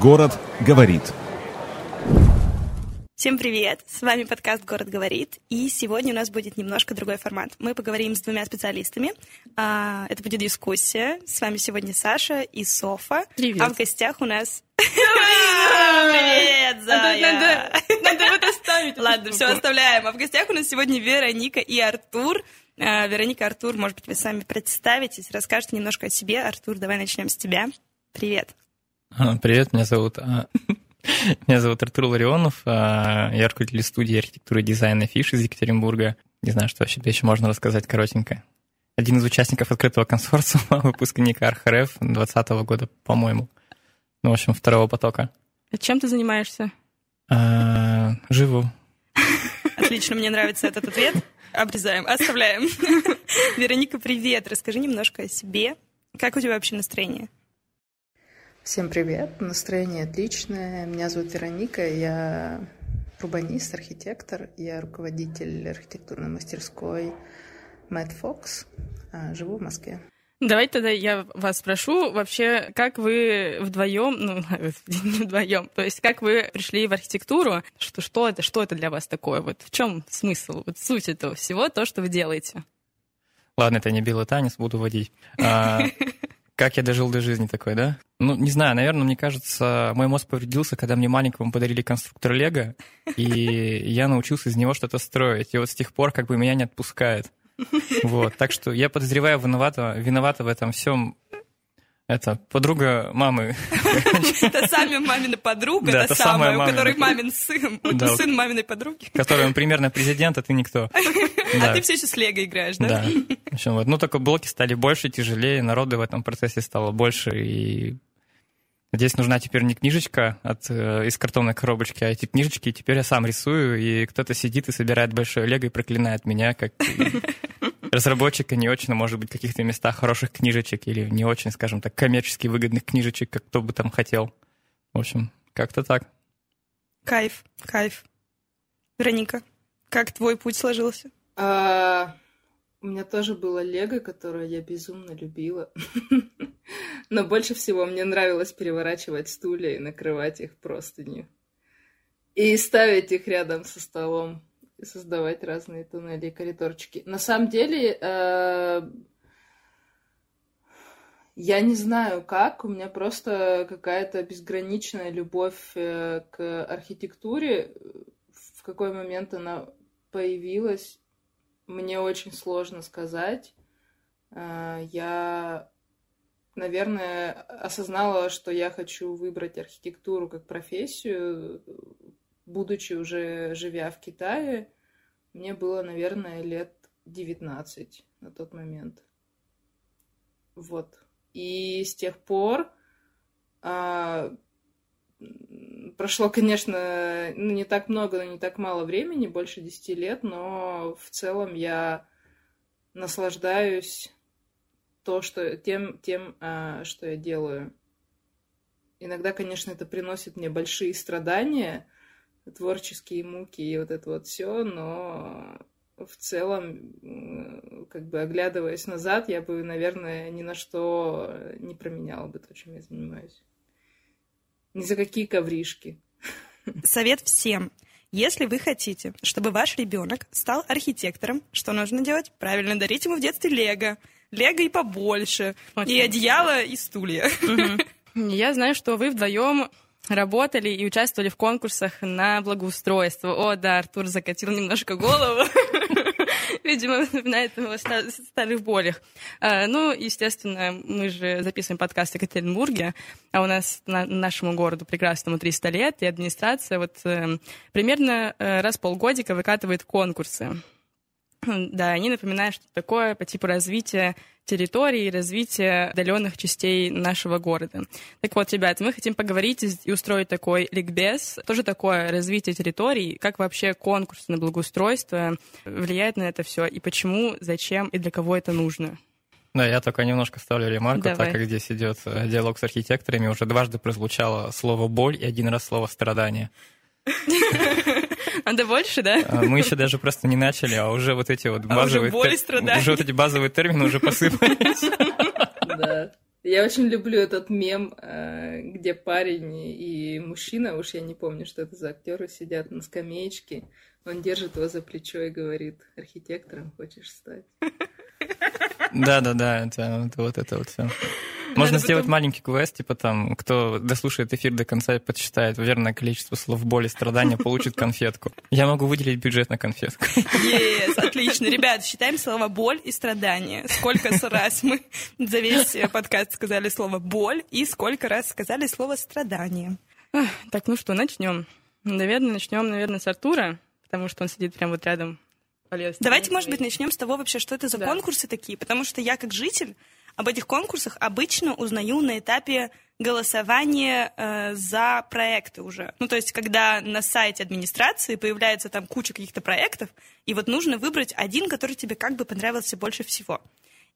Город говорит. Всем привет! С вами подкаст «Город говорит», и сегодня у нас будет немножко другой формат. Мы поговорим с двумя специалистами. А, это будет дискуссия. С вами сегодня Саша и Софа. Привет. А в гостях у нас... Привет, Зая! Надо это ставить. Ладно, все оставляем. А в гостях у нас сегодня Вероника и Артур. А, Вероника, Артур, может быть, вы сами представитесь, расскажете немножко о себе. Артур, давай начнем с тебя. Привет. А, Привет, меня зовут, а, меня зовут Артур Ларионов, а, я руководитель студии архитектуры и дизайна ФИШ из Екатеринбурга. Не знаю, что вообще еще можно рассказать коротенько. Один из участников открытого консорциума, выпускник РХРФ 2020 года, по-моему. Ну, в общем, второго потока. Чем ты занимаешься? А, Живу. Отлично, мне нравится этот ответ. Обрезаем, оставляем. Вероника, привет. Расскажи немножко о себе. Как у тебя вообще настроение? Всем привет, настроение отличное. Меня зовут Вероника, я урбанист, архитектор, я руководитель архитектурной мастерской Мэтт Фокс, а, живу в Москве. Давайте тогда я вас спрошу, вообще, как вы вдвоем, ну, не вдвоем, то есть как вы пришли в архитектуру, что, что это, что это для вас такое, вот в чем смысл, вот суть этого всего, то, что вы делаете? Ладно, это не белый танец, буду водить. А, как я дожил до жизни такой, да? Ну, не знаю, наверное, мне кажется, мой мозг повредился, когда мне маленькому подарили конструктор Лего, и я научился из него что-то строить. И вот с тех пор как бы меня не отпускает. Вот, так что я подозреваю, виновата, виновата в этом всем это подруга мамы. Это сами мамина подруга, Да, та самая самая, у которой мамин сын, сын маминой подруги. которая примерно президент, а ты никто. А ты все еще с Лего играешь, да? Да. В общем, вот. Ну, только блоки стали больше, тяжелее, народу в этом процессе стало больше, и здесь нужна теперь не книжечка от, э, из картонной коробочки, а эти книжечки теперь я сам рисую, и кто-то сидит и собирает большое лего и проклинает меня, как разработчика не очень, а может быть, в каких-то местах хороших книжечек или не очень, скажем так, коммерчески выгодных книжечек, как кто бы там хотел. В общем, как-то так. Кайф, кайф. Вероника, как твой путь сложился? А, у меня тоже было лего, которое я безумно любила. Но больше всего мне нравилось переворачивать стулья и накрывать их простынью. И ставить их рядом со столом. И создавать разные туннели и коридорчики. На самом деле, э, я не знаю как, у меня просто какая-то безграничная любовь э, к архитектуре. В какой момент она появилась, мне очень сложно сказать. Э, Я, наверное, осознала, что я хочу выбрать архитектуру как профессию, будучи уже живя в Китае. Мне было, наверное, лет 19 на тот момент. Вот. И с тех пор а, прошло, конечно, ну, не так много, но не так мало времени, больше 10 лет, но в целом я наслаждаюсь то, что, тем, тем а, что я делаю. Иногда, конечно, это приносит мне большие страдания, творческие муки и вот это вот все, но в целом, как бы оглядываясь назад, я бы, наверное, ни на что не променяла бы то, чем я занимаюсь. Ни за какие ковришки. Совет всем. Если вы хотите, чтобы ваш ребенок стал архитектором, что нужно делать? Правильно, дарить ему в детстве лего. Лего и побольше. Очень и одеяло, и стулья. Я знаю, что вы вдвоем работали и участвовали в конкурсах на благоустройство. О, да, Артур закатил немножко голову. Видимо, напоминает его ста- старых болях. А, Ну, естественно, мы же записываем подкаст в Екатеринбурге, а у нас на- нашему городу прекрасному 300 лет, и администрация вот э, примерно э, раз в полгодика выкатывает конкурсы. Да, они напоминают, что такое по типу развития территории и развития отдаленных частей нашего города. Так вот, ребят, мы хотим поговорить и устроить такой ликбез. Что же такое развитие территорий? Как вообще конкурс на благоустройство влияет на это все? И почему, зачем и для кого это нужно? Да, я только немножко ставлю ремарку, Давай. так как здесь идет э, диалог с архитекторами, уже дважды прозвучало слово боль и один раз слово страдание. Надо больше, да? А Мы еще даже просто не начали, а уже вот эти вот А уже базовые... боль и тер-. Уже вот эти базовые термины уже посыпались. Да. Я очень люблю этот мем, э, где парень и мужчина, уж я не помню, что это за актеры, сидят на скамеечке. Он держит его за плечо и говорит, архитектором хочешь стать? Да-да-да, это, это вот это вот все. Можно сделать потом... маленький квест, типа там, кто дослушает эфир до конца и подсчитает верное количество слов боли, страдания, получит конфетку. Я могу выделить бюджет на конфетку. Yes, отлично. Ребят, считаем слова боль и страдания. Сколько раз мы за весь подкаст сказали слово боль и сколько раз сказали слово страдание. Так, ну что, начнем. Наверное, начнем, наверное, с Артура, потому что он сидит прямо вот рядом. Давайте, может быть, начнем с того вообще, что это за да. конкурсы такие, потому что я как житель об этих конкурсах обычно узнаю на этапе голосования э, за проекты уже. Ну, то есть, когда на сайте администрации появляется там куча каких-то проектов, и вот нужно выбрать один, который тебе как бы понравился больше всего.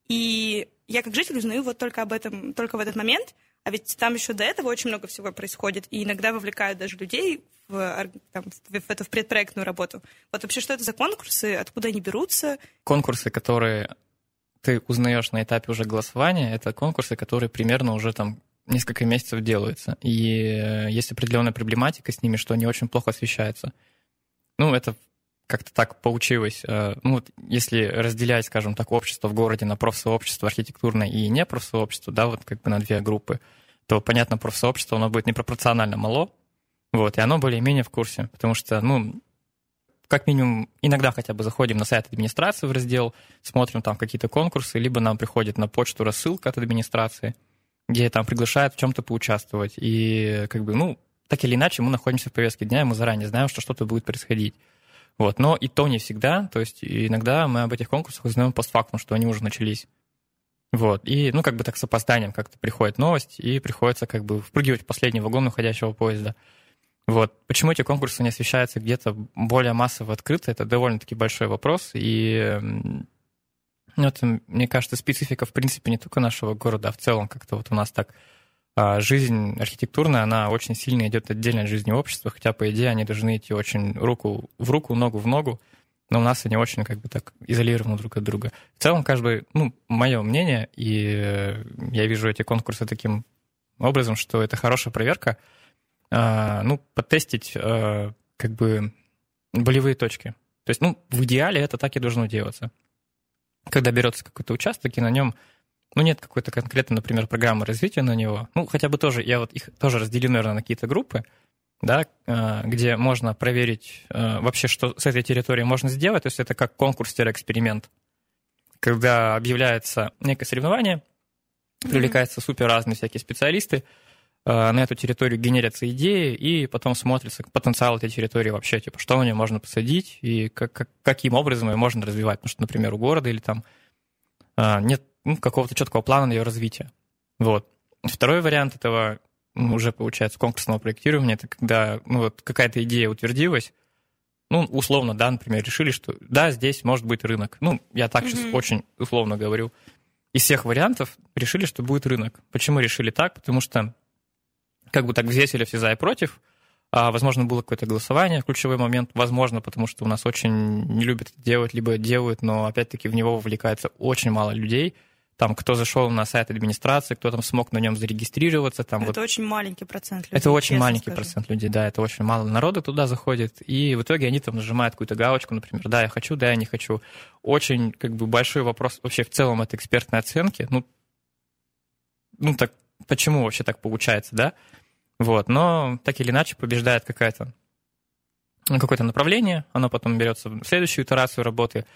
И я как житель узнаю вот только об этом, только в этот момент, а ведь там еще до этого очень много всего происходит, и иногда вовлекают даже людей в, там, в эту в предпроектную работу. Вот вообще, что это за конкурсы, откуда они берутся? Конкурсы, которые ты узнаешь на этапе уже голосования, это конкурсы, которые примерно уже там несколько месяцев делаются. И э, есть определенная проблематика с ними, что они очень плохо освещаются. Ну, это как-то так получилось. Э, ну, вот если разделять, скажем так, общество в городе на профсообщество архитектурное и не профсообщество, да, вот как бы на две группы, то, понятно, профсообщество, оно будет непропорционально мало, вот, и оно более-менее в курсе, потому что, ну, как минимум, иногда хотя бы заходим на сайт администрации в раздел, смотрим там какие-то конкурсы, либо нам приходит на почту рассылка от администрации, где там приглашают в чем-то поучаствовать. И как бы, ну, так или иначе, мы находимся в повестке дня, и мы заранее знаем, что что-то будет происходить. Вот. Но и то не всегда, то есть иногда мы об этих конкурсах узнаем постфактум, что они уже начались. Вот. И, ну, как бы так с опозданием как-то приходит новость, и приходится как бы впрыгивать в последний вагон уходящего поезда. Вот. Почему эти конкурсы не освещаются где-то более массово открыто, это довольно-таки большой вопрос. И ну, это, мне кажется, специфика, в принципе, не только нашего города, а в целом как-то вот у нас так а, жизнь архитектурная, она очень сильно идет отдельно от жизни общества, хотя, по идее, они должны идти очень руку в руку, ногу в ногу, но у нас они очень как бы так изолированы друг от друга. В целом, каждый, ну, мое мнение, и я вижу эти конкурсы таким образом, что это хорошая проверка — ну, потестить а, как бы болевые точки. То есть, ну, в идеале это так и должно делаться. Когда берется какой-то участок, и на нем, ну, нет какой-то конкретной, например, программы развития на него, ну, хотя бы тоже, я вот их тоже разделю, наверное, на какие-то группы, да, а, где можно проверить вообще, что с этой территорией можно сделать, то есть это как конкурс-эксперимент, когда объявляется некое соревнование, привлекаются супер разные всякие специалисты, на эту территорию генерятся идеи, и потом смотрится потенциал этой территории вообще, типа, что на нее можно посадить, и как, как, каким образом ее можно развивать. Потому что, например, у города или там э, нет ну, какого-то четкого плана на ее развитие. Вот. Второй вариант этого уже, получается, конкурсного проектирования, это когда ну, вот какая-то идея утвердилась, ну, условно, да, например, решили, что да, здесь может быть рынок. Ну, я так mm-hmm. сейчас очень условно говорю. Из всех вариантов решили, что будет рынок. Почему решили так? Потому что как бы так взвесили все за и против. А, возможно, было какое-то голосование в ключевой момент. Возможно, потому что у нас очень не любят это делать, либо делают, но опять-таки в него вовлекается очень мало людей. Там, кто зашел на сайт администрации, кто там смог на нем зарегистрироваться. Там это вот... очень маленький процент людей. Это очень маленький скажу. процент людей, да, это очень мало народа туда заходит. И в итоге они там нажимают какую-то галочку, например, да, я хочу, да, я не хочу. Очень как бы большой вопрос вообще в целом это экспертной оценки. Ну, ну так почему вообще так получается, да? Вот, но так или иначе побеждает какая-то какое-то направление, оно потом берется в следующую итерацию работы,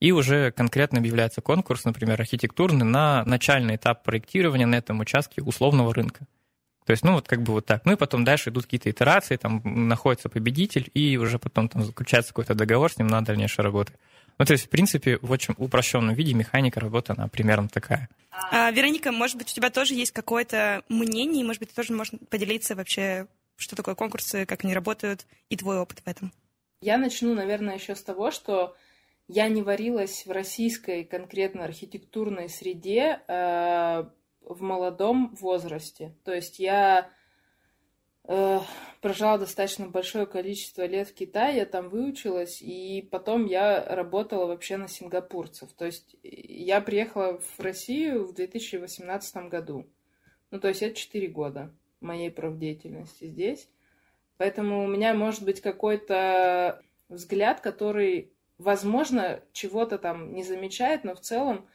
и уже конкретно объявляется конкурс, например, архитектурный, на начальный этап проектирования на этом участке условного рынка. То есть, ну, вот как бы вот так. Ну, и потом дальше идут какие-то итерации, там находится победитель, и уже потом там заключается какой-то договор с ним на дальнейшую работу. Ну, то есть, в принципе, в очень упрощенном виде механика работы, она примерно такая. А, Вероника, может быть, у тебя тоже есть какое-то мнение, может быть, ты тоже можешь поделиться вообще, что такое конкурсы, как они работают, и твой опыт в этом? Я начну, наверное, еще с того, что я не варилась в российской конкретно архитектурной среде э, в молодом возрасте. То есть я э, прожила достаточно большое количество лет в Китае, я там выучилась, и потом я работала вообще на сингапурцев. То есть я приехала в Россию в 2018 году. Ну, то есть это 4 года моей профдеятельности здесь. Поэтому у меня может быть какой-то взгляд, который, возможно, чего-то там не замечает, но в целом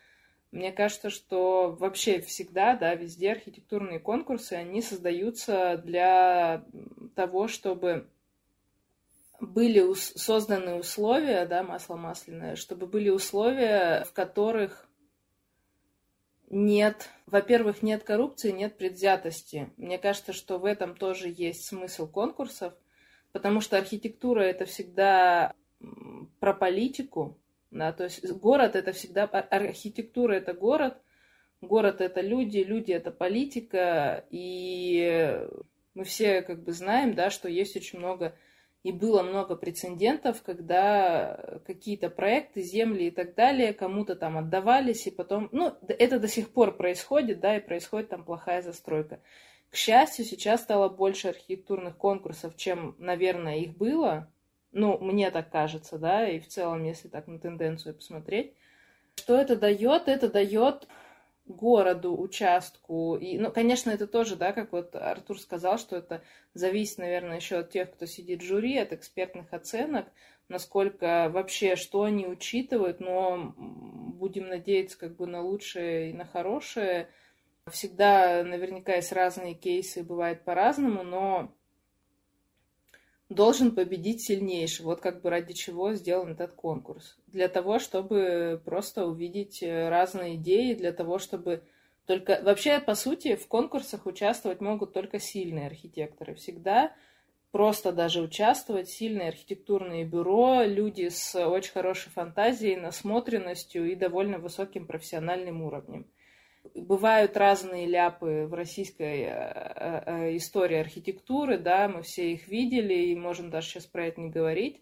мне кажется, что вообще всегда, да, везде архитектурные конкурсы, они создаются для того, чтобы были созданы условия, да, масло масляное, чтобы были условия, в которых нет, во-первых, нет коррупции, нет предвзятости. Мне кажется, что в этом тоже есть смысл конкурсов, потому что архитектура это всегда про политику, да, то есть город это всегда, архитектура это город, город это люди, люди это политика, и мы все как бы знаем, да, что есть очень много и было много прецедентов, когда какие-то проекты, земли и так далее кому-то там отдавались, и потом, ну, это до сих пор происходит, да, и происходит там плохая застройка. К счастью, сейчас стало больше архитектурных конкурсов, чем, наверное, их было. Ну, мне так кажется, да, и в целом, если так на тенденцию посмотреть. Что это дает? Это дает городу, участку. И, ну, конечно, это тоже, да, как вот Артур сказал, что это зависит, наверное, еще от тех, кто сидит в жюри, от экспертных оценок, насколько вообще, что они учитывают, но будем надеяться как бы на лучшее и на хорошее. Всегда наверняка есть разные кейсы, бывает по-разному, но должен победить сильнейший. Вот как бы ради чего сделан этот конкурс. Для того, чтобы просто увидеть э, разные идеи, для того, чтобы только... Вообще, по сути, в конкурсах участвовать могут только сильные архитекторы. Всегда просто даже участвовать сильные архитектурные бюро, люди с очень хорошей фантазией, насмотренностью и довольно высоким профессиональным уровнем бывают разные ляпы в российской э, э, э, истории архитектуры, да, мы все их видели и можем даже сейчас про это не говорить.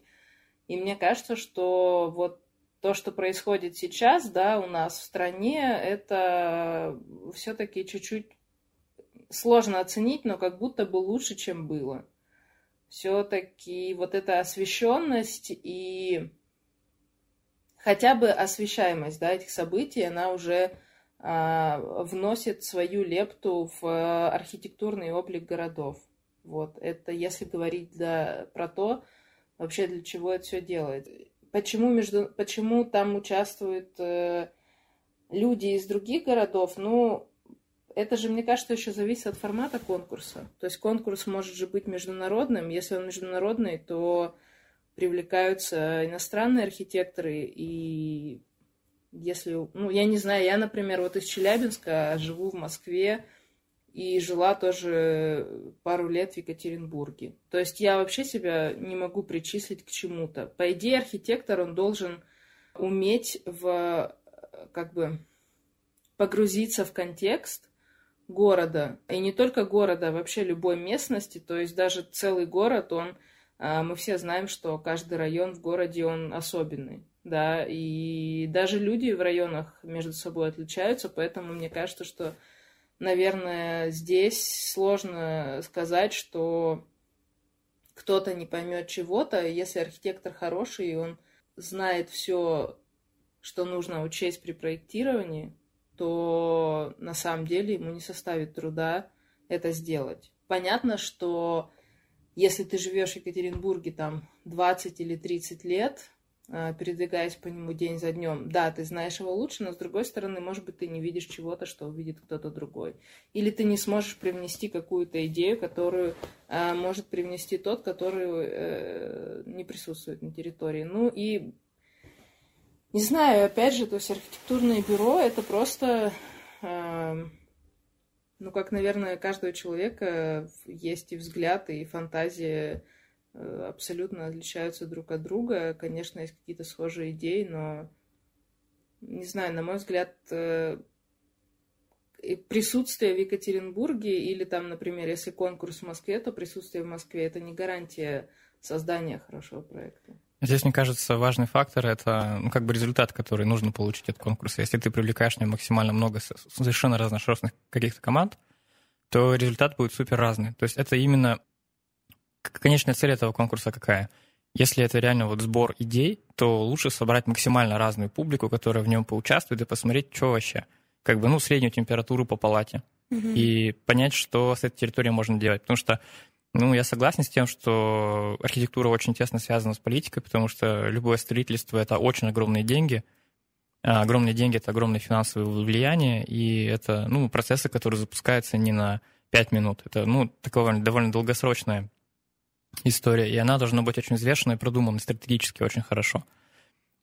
И мне кажется, что вот то, что происходит сейчас, да, у нас в стране, это все-таки чуть-чуть сложно оценить, но как будто бы лучше, чем было. Все-таки вот эта освещенность и хотя бы освещаемость да, этих событий, она уже вносит свою лепту в архитектурный облик городов. Вот, это если говорить для, про то, вообще для чего это все делает. Почему, между, почему там участвуют э, люди из других городов? Ну, это же, мне кажется, еще зависит от формата конкурса. То есть конкурс может же быть международным. Если он международный, то привлекаются иностранные архитекторы и если, ну, я не знаю, я, например, вот из Челябинска живу в Москве и жила тоже пару лет в Екатеринбурге. То есть я вообще себя не могу причислить к чему-то. По идее, архитектор, он должен уметь в, как бы, погрузиться в контекст города. И не только города, а вообще любой местности. То есть даже целый город, он, а, мы все знаем, что каждый район в городе, он особенный да, и даже люди в районах между собой отличаются, поэтому мне кажется, что, наверное, здесь сложно сказать, что кто-то не поймет чего-то, если архитектор хороший, и он знает все, что нужно учесть при проектировании, то на самом деле ему не составит труда это сделать. Понятно, что если ты живешь в Екатеринбурге там 20 или 30 лет, передвигаясь по нему день за днем. Да, ты знаешь его лучше, но с другой стороны, может быть, ты не видишь чего-то, что увидит кто-то другой. Или ты не сможешь привнести какую-то идею, которую э, может привнести тот, который э, не присутствует на территории. Ну и не знаю, опять же, то есть архитектурное бюро это просто, э, ну как, наверное, каждого человека есть и взгляд, и фантазия Э, абсолютно отличаются друг от друга. Конечно, есть какие-то схожие идеи, но, не знаю, на мой взгляд, э, присутствие в Екатеринбурге или там, например, если конкурс в Москве, то присутствие в Москве это не гарантия создания хорошего проекта. Здесь, мне кажется, важный фактор — это ну, как бы результат, который нужно получить от конкурса. Если ты привлекаешь в нем максимально много совершенно разношерстных каких-то команд, то результат будет супер разный. То есть это именно конечная цель этого конкурса какая? Если это реально вот сбор идей, то лучше собрать максимально разную публику, которая в нем поучаствует, и посмотреть, что вообще. Как бы, ну, среднюю температуру по палате. Мгм. и понять, что с этой территорией можно делать. Потому что, ну, я согласен с тем, что архитектура очень тесно связана с политикой, потому что любое строительство — это очень огромные деньги. А огромные деньги — это огромное финансовое влияние, и это, ну, процессы, которые запускаются не на 5 минут. Это, ну, такая довольно долгосрочная история, и она должна быть очень взвешенной продуманной стратегически очень хорошо.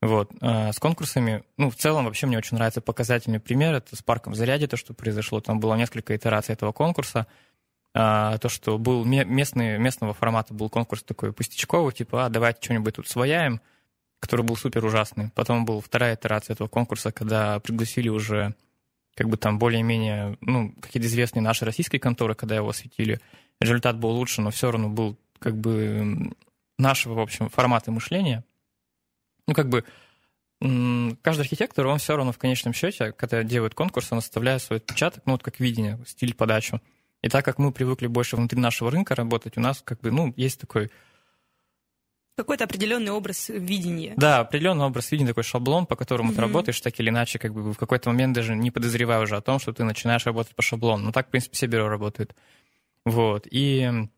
Вот. А С конкурсами, ну, в целом вообще мне очень нравится показательный пример. Это с парком Заряде, то, что произошло. Там было несколько итераций этого конкурса. А, То, что был ме- местный, местного формата был конкурс такой пустячковый, типа, а, давайте что-нибудь тут свояем, который был супер ужасный. Потом была вторая итерация этого конкурса, когда пригласили уже как бы там более-менее, ну, какие-то известные наши российские конторы, когда его осветили. Результат был лучше, но все равно был как бы нашего, в общем, формата мышления. Ну, как бы каждый архитектор, он все равно в конечном счете, когда делает конкурс, он оставляет свой отпечаток, ну, вот как видение, стиль подачу. И так как мы привыкли больше внутри нашего рынка работать, у нас как бы, ну, есть такой Какой-то определенный образ видения. Да, определенный образ видения, такой шаблон, по которому ты Мгм. работаешь, так или иначе, как бы в какой-то момент даже не подозревая уже о том, что ты начинаешь работать по шаблону. Ну, так, в принципе, все бюро работают. Вот. И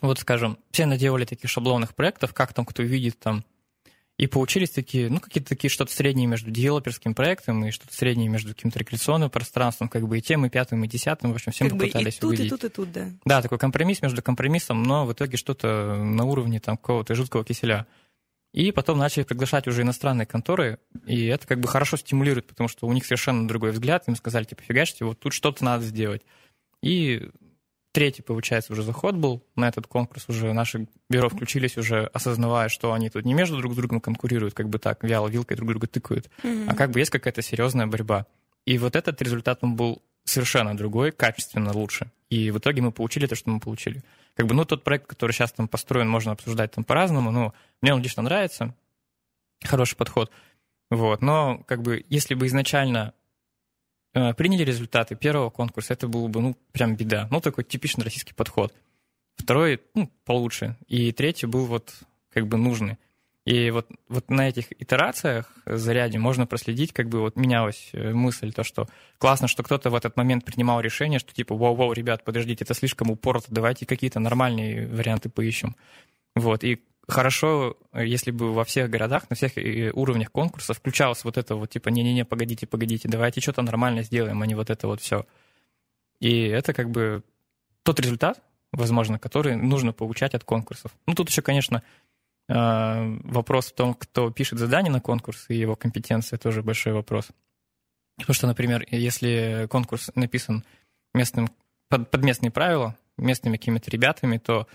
вот, скажем, все наделали таких шаблонных проектов, как там кто видит там, и получились такие, ну, какие-то такие что-то средние между девелоперским проектом и что-то среднее между каким-то рекреационным пространством, как бы и тем, и пятым, и десятым, в общем, всем как бы и попытались тут, и угодить. тут, и тут, да. Да, такой компромисс между компромиссом, но в итоге что-то на уровне там какого-то жуткого киселя. И потом начали приглашать уже иностранные конторы, и это как бы хорошо стимулирует, потому что у них совершенно другой взгляд, им сказали, типа, фигачьте, вот тут что-то надо сделать. И третий, получается, уже заход был на этот конкурс, уже наши бюро включились, уже осознавая, что они тут не между друг другом конкурируют, как бы так, вяло вилкой друг друга тыкают, Мгм. а как бы есть какая-то серьезная борьба. И вот этот результат, он был совершенно другой, качественно лучше. И в итоге мы получили то, что мы получили. Как бы, ну, тот проект, который сейчас там построен, можно обсуждать там по-разному, но мне он лично нравится, хороший подход. Вот, но как бы, если бы изначально приняли результаты первого конкурса, это было бы, ну, прям беда. Ну, такой типичный российский подход. Второй, ну, получше. И третий был вот как бы нужный. И вот, вот на этих итерациях заряде можно проследить, как бы вот менялась э, мысль, то, что классно, что кто-то в этот момент принимал решение, что типа, вау-вау, ребят, подождите, это слишком упорото, давайте какие-то нормальные варианты поищем. Вот, и хорошо, э, если бы во всех городах, на всех э, уровнях конкурса включалось вот это вот, типа, не-не-не, погодите, погодите, давайте что-то нормально сделаем, а не вот это вот все. И это как бы тот результат, возможно, который нужно получать от конкурсов. Ну, тут еще, конечно, э, вопрос в том, кто пишет задание на конкурс, и его компетенция тоже большой вопрос. Потому что, например, если конкурс написан местным, под, под местные правила, местными какими-то ребятами, то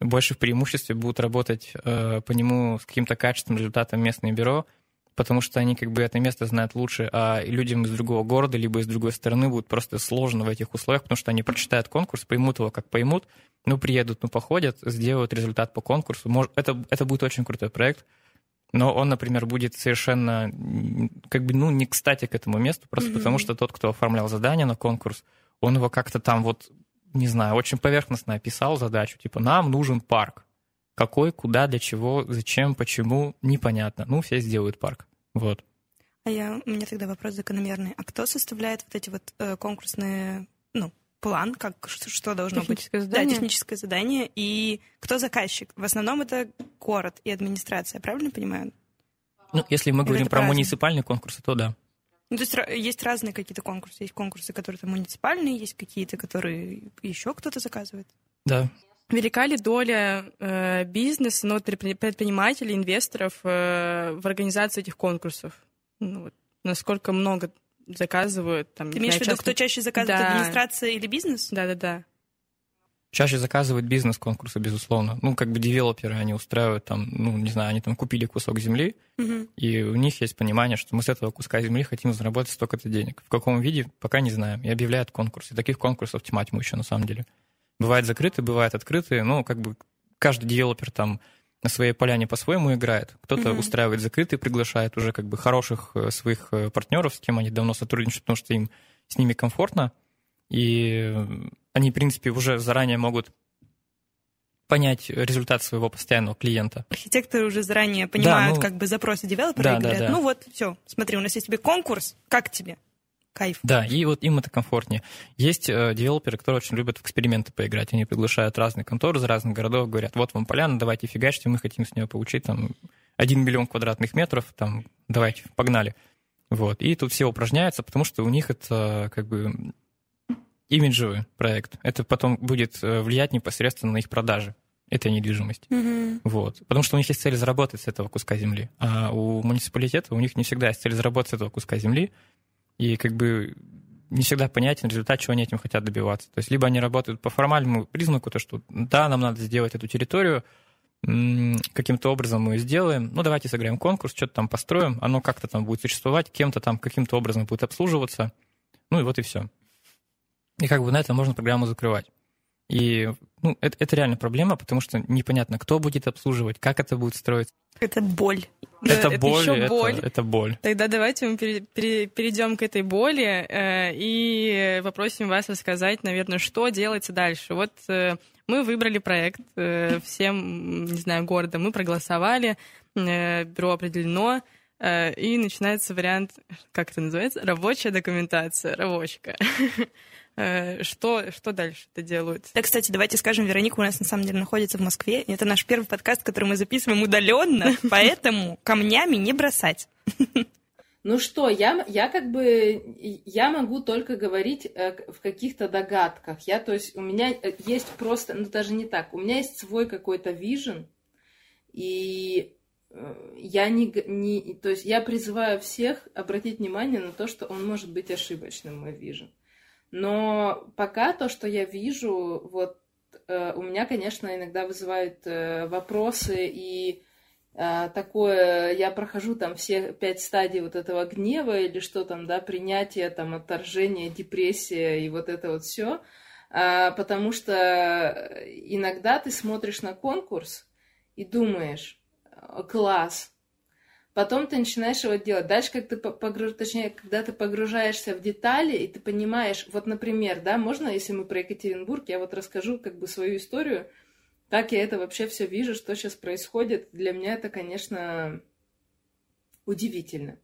больше в преимуществе будут работать э, по нему с каким-то качественным результатом местные бюро, потому что они как бы это место знают лучше, а людям из другого города, либо из другой страны будет просто сложно в этих условиях, потому что они прочитают конкурс, поймут его как поймут, ну, приедут, ну, походят, сделают результат по конкурсу. Может, это, это будет очень крутой проект, но он, например, будет совершенно, как бы, ну, не кстати к этому месту, просто Мгм. потому что тот, кто оформлял задание на конкурс, он его как-то там вот, не знаю, очень поверхностно описал задачу, типа, нам нужен парк. Какой, куда, для чего, зачем, почему, непонятно. Ну, все сделают парк. Вот. А я, у меня тогда вопрос закономерный. А кто составляет вот эти вот э, конкурсные, ну, план, как, что, что должно быть? Техническое Да, задание. техническое задание. И кто заказчик? В основном это город и администрация, правильно понимаю? Ну, если мы Или говорим про праздник? муниципальные конкурсы, то да. Ну, то есть ра- есть разные какие-то конкурсы. Есть конкурсы, которые там муниципальные, есть какие-то, которые еще кто-то заказывает. Да. Велика ли доля э, бизнеса, ну, вот предпри- предпринимателей, инвесторов э, в организации этих конкурсов? Ну, вот, насколько много заказывают? Там, Ты имеешь в виду, часто- кто чаще заказывает, Да. администрация или бизнес? Да-да-да. Чаще заказывают бизнес-конкурсы, безусловно. Ну, как бы девелоперы, они устраивают там, ну, не знаю, они там купили кусок земли, Мгм. и у них есть понимание, что мы с этого куска земли хотим заработать столько-то денег. В каком виде, пока не знаем. И объявляют конкурс. И таких конкурсов тьма тьму еще, на самом деле. Бывает закрытые, бывают открытые. Ну, как бы каждый девелопер там на своей поляне по-своему играет. Кто-то Мгм. устраивает закрытые, приглашает уже как бы хороших э, своих э, партнеров, с кем они давно сотрудничают, потому что им с ними комфортно. И э, они, в принципе, уже заранее могут понять результат своего постоянного клиента. Архитекторы уже заранее понимают, ну- как бы запросы девелопера Да, и да, говорят, да. ну вот, все, смотри, у нас есть тебе конкурс, как тебе? Кайф. Да, и вот им это комфортнее. Есть э, девелоперы, которые очень любят в эксперименты поиграть. Они приглашают разные конторы из разных городов, говорят, вот вам поляна, давайте фигачьте, мы хотим с нее получить там 1 миллион квадратных метров, там, давайте, погнали. Вот. И тут все упражняются, потому что у них это как бы имиджевый проект. Это потом будет э, влиять непосредственно на их продажи этой недвижимости. Мгм. Вот. Потому что у них есть цель заработать с этого куска земли. А у муниципалитета у них не всегда есть цель заработать с этого куска земли. И как бы не всегда понятен результат, чего они этим хотят добиваться. То есть либо они работают по формальному признаку, то что да, нам надо сделать эту территорию, каким-то образом мы ее сделаем, ну давайте сыграем конкурс, что-то там построим, оно как-то там будет существовать, кем-то там каким-то образом будет обслуживаться, ну и вот и все. И как бы на этом можно программу закрывать. И ну, это, это реально проблема, потому что непонятно, кто будет обслуживать, как это будет строиться. Это боль. Это, это боль, ещё это, боль. это боль. Тогда давайте мы пере- пере- перейдем к этой боли э, и попросим вас рассказать, наверное, что делается дальше. Вот э, мы выбрали проект э, всем, не знаю, города, мы проголосовали, э, бюро определено, э, и начинается вариант, как это называется, рабочая документация, рабочка. Э, Что, что дальше это делают? Да, кстати, давайте скажем, Вероника у нас на самом деле находится в Москве. Это наш первый подкаст, который мы записываем удаленно, поэтому камнями не бросать. Ну что, я, я как бы, я могу только говорить э, в каких-то догадках. Я, то есть, у меня э, есть просто, ну даже не так, у меня есть свой какой-то вижен, и я не, не, то есть, я призываю всех обратить внимание на то, что он может быть ошибочным, мой вижен. Но пока то, что я вижу, вот э, у меня, конечно, иногда вызывает э, вопросы и а, такое, я прохожу там все пять стадий вот этого гнева или что там, да, принятие, там, отторжение, депрессия и вот это вот все, потому что иногда ты смотришь на конкурс и думаешь, «Э, класс, потом ты начинаешь его делать. Дальше, как ты по- погруж... точнее, когда ты погружаешься в детали, и ты понимаешь, вот, например, да, можно, если мы про Екатеринбург, я вот расскажу как бы свою историю, как я это вообще все вижу, что сейчас происходит. Для меня это, конечно, удивительно.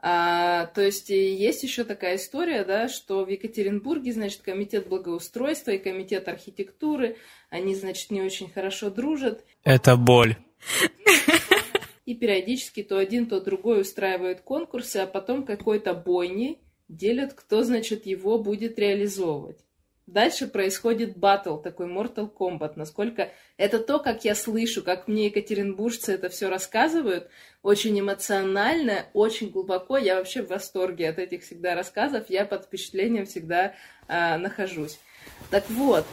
А, то есть есть еще такая история, да, что в Екатеринбурге, значит, комитет благоустройства и комитет архитектуры, они, значит, не очень хорошо дружат, Это боль. и периодически то один, то другой устраивают конкурсы, а потом какой-то бойни делят, кто, значит, его будет реализовывать. Дальше происходит батл, такой Mortal Kombat. Насколько это то, как я слышу, как мне екатеринбуржцы это все рассказывают, очень эмоционально, очень глубоко. Я вообще в восторге от этих всегда рассказов. Я под впечатлением всегда а, нахожусь. Так вот,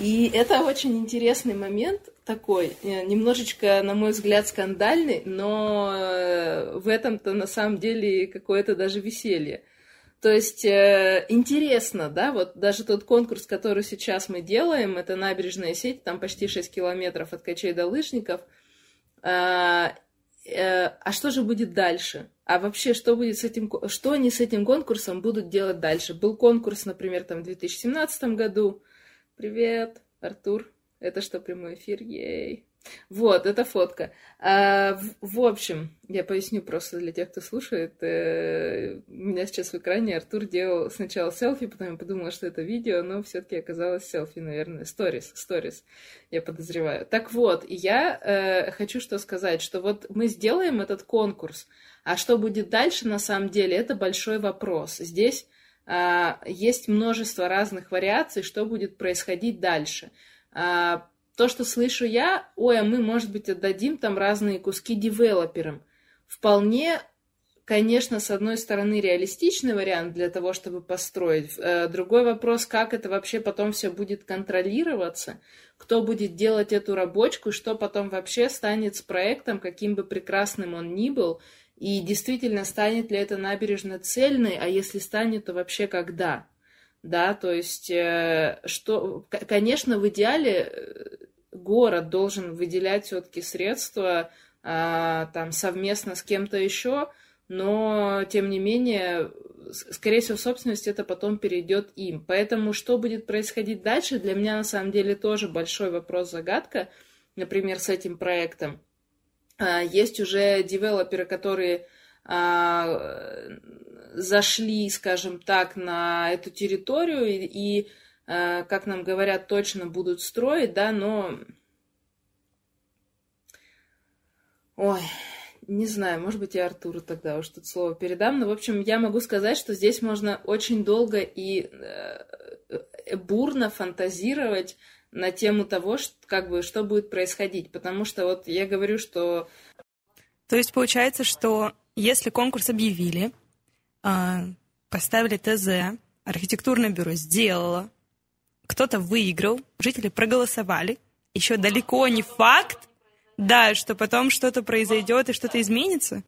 и это очень интересный момент такой, э, немножечко, на мой взгляд, скандальный, но э, в этом-то на самом деле какое-то даже веселье. То есть э, интересно, да, вот даже тот конкурс, который сейчас мы делаем, это набережная сеть, там почти 6 километров от Качей до Лыжников. А, а что же будет дальше? А вообще, что будет с этим, что они с этим конкурсом будут делать дальше? Был конкурс, например, там в 2017 году. Привет, Артур. Это что, прямой эфир? Ей. Вот, это фотка. А, в, в общем, я поясню просто для тех, кто слушает. Э, у меня сейчас в экране Артур делал сначала селфи, потом я подумала, что это видео, но все-таки оказалось селфи, наверное. Сторис, сторис, я подозреваю. Так вот, я э, хочу что сказать, что вот мы сделаем этот конкурс, а что будет дальше, на самом деле, это большой вопрос. Здесь а, есть множество разных вариаций, что будет происходить дальше. А, то, что слышу я, ой, а мы, может быть, отдадим там разные куски девелоперам. Вполне, конечно, с одной стороны, реалистичный вариант для того, чтобы построить. Э, Другой вопрос, как это вообще потом все будет контролироваться, кто будет делать эту рабочку, что потом вообще станет с проектом, каким бы прекрасным он ни был, и действительно станет ли эта набережная цельной, а если станет, то вообще когда? Да, то есть, э, что, конечно, в идеале э, город должен выделять все-таки средства а, там совместно с кем-то еще, но тем не менее, скорее всего, собственность это потом перейдет им. Поэтому что будет происходить дальше, для меня на самом деле тоже большой вопрос-загадка, например, с этим проектом. А, Есть уже девелоперы, которые а, зашли, скажем так, на эту территорию и, и э, как нам говорят, точно будут строить, да, но... Ой, не знаю, может быть, я Артуру тогда уж тут слово передам, но, в общем, я могу сказать, что здесь можно очень долго и э, бурно фантазировать на тему того, что, как бы, что будет происходить, потому что вот я говорю, что... То есть получается, что если конкурс объявили, поставили ТЗ, архитектурное бюро сделало, кто-то выиграл, жители проголосовали, еще далеко не факт, да, что потом что-то произойдет и что-то изменится.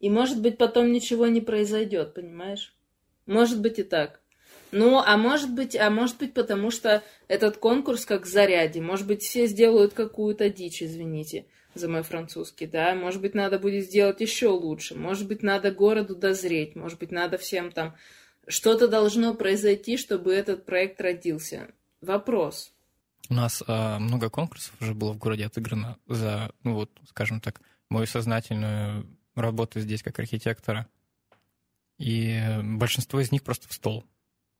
И может быть потом ничего не произойдет, понимаешь? Может быть и так. Ну, а может быть, а может быть, потому что этот конкурс как заряде. Может быть, все сделают какую-то дичь, извините за мой французский, да. Может быть, надо будет сделать еще лучше. Может быть, надо городу дозреть. Может быть, надо всем там... Что-то должно произойти, чтобы этот проект родился. Вопрос. У нас э, много конкурсов уже было в городе отыграно за, ну вот, скажем так, мою сознательную работу здесь как архитектора. И большинство из них просто в стол.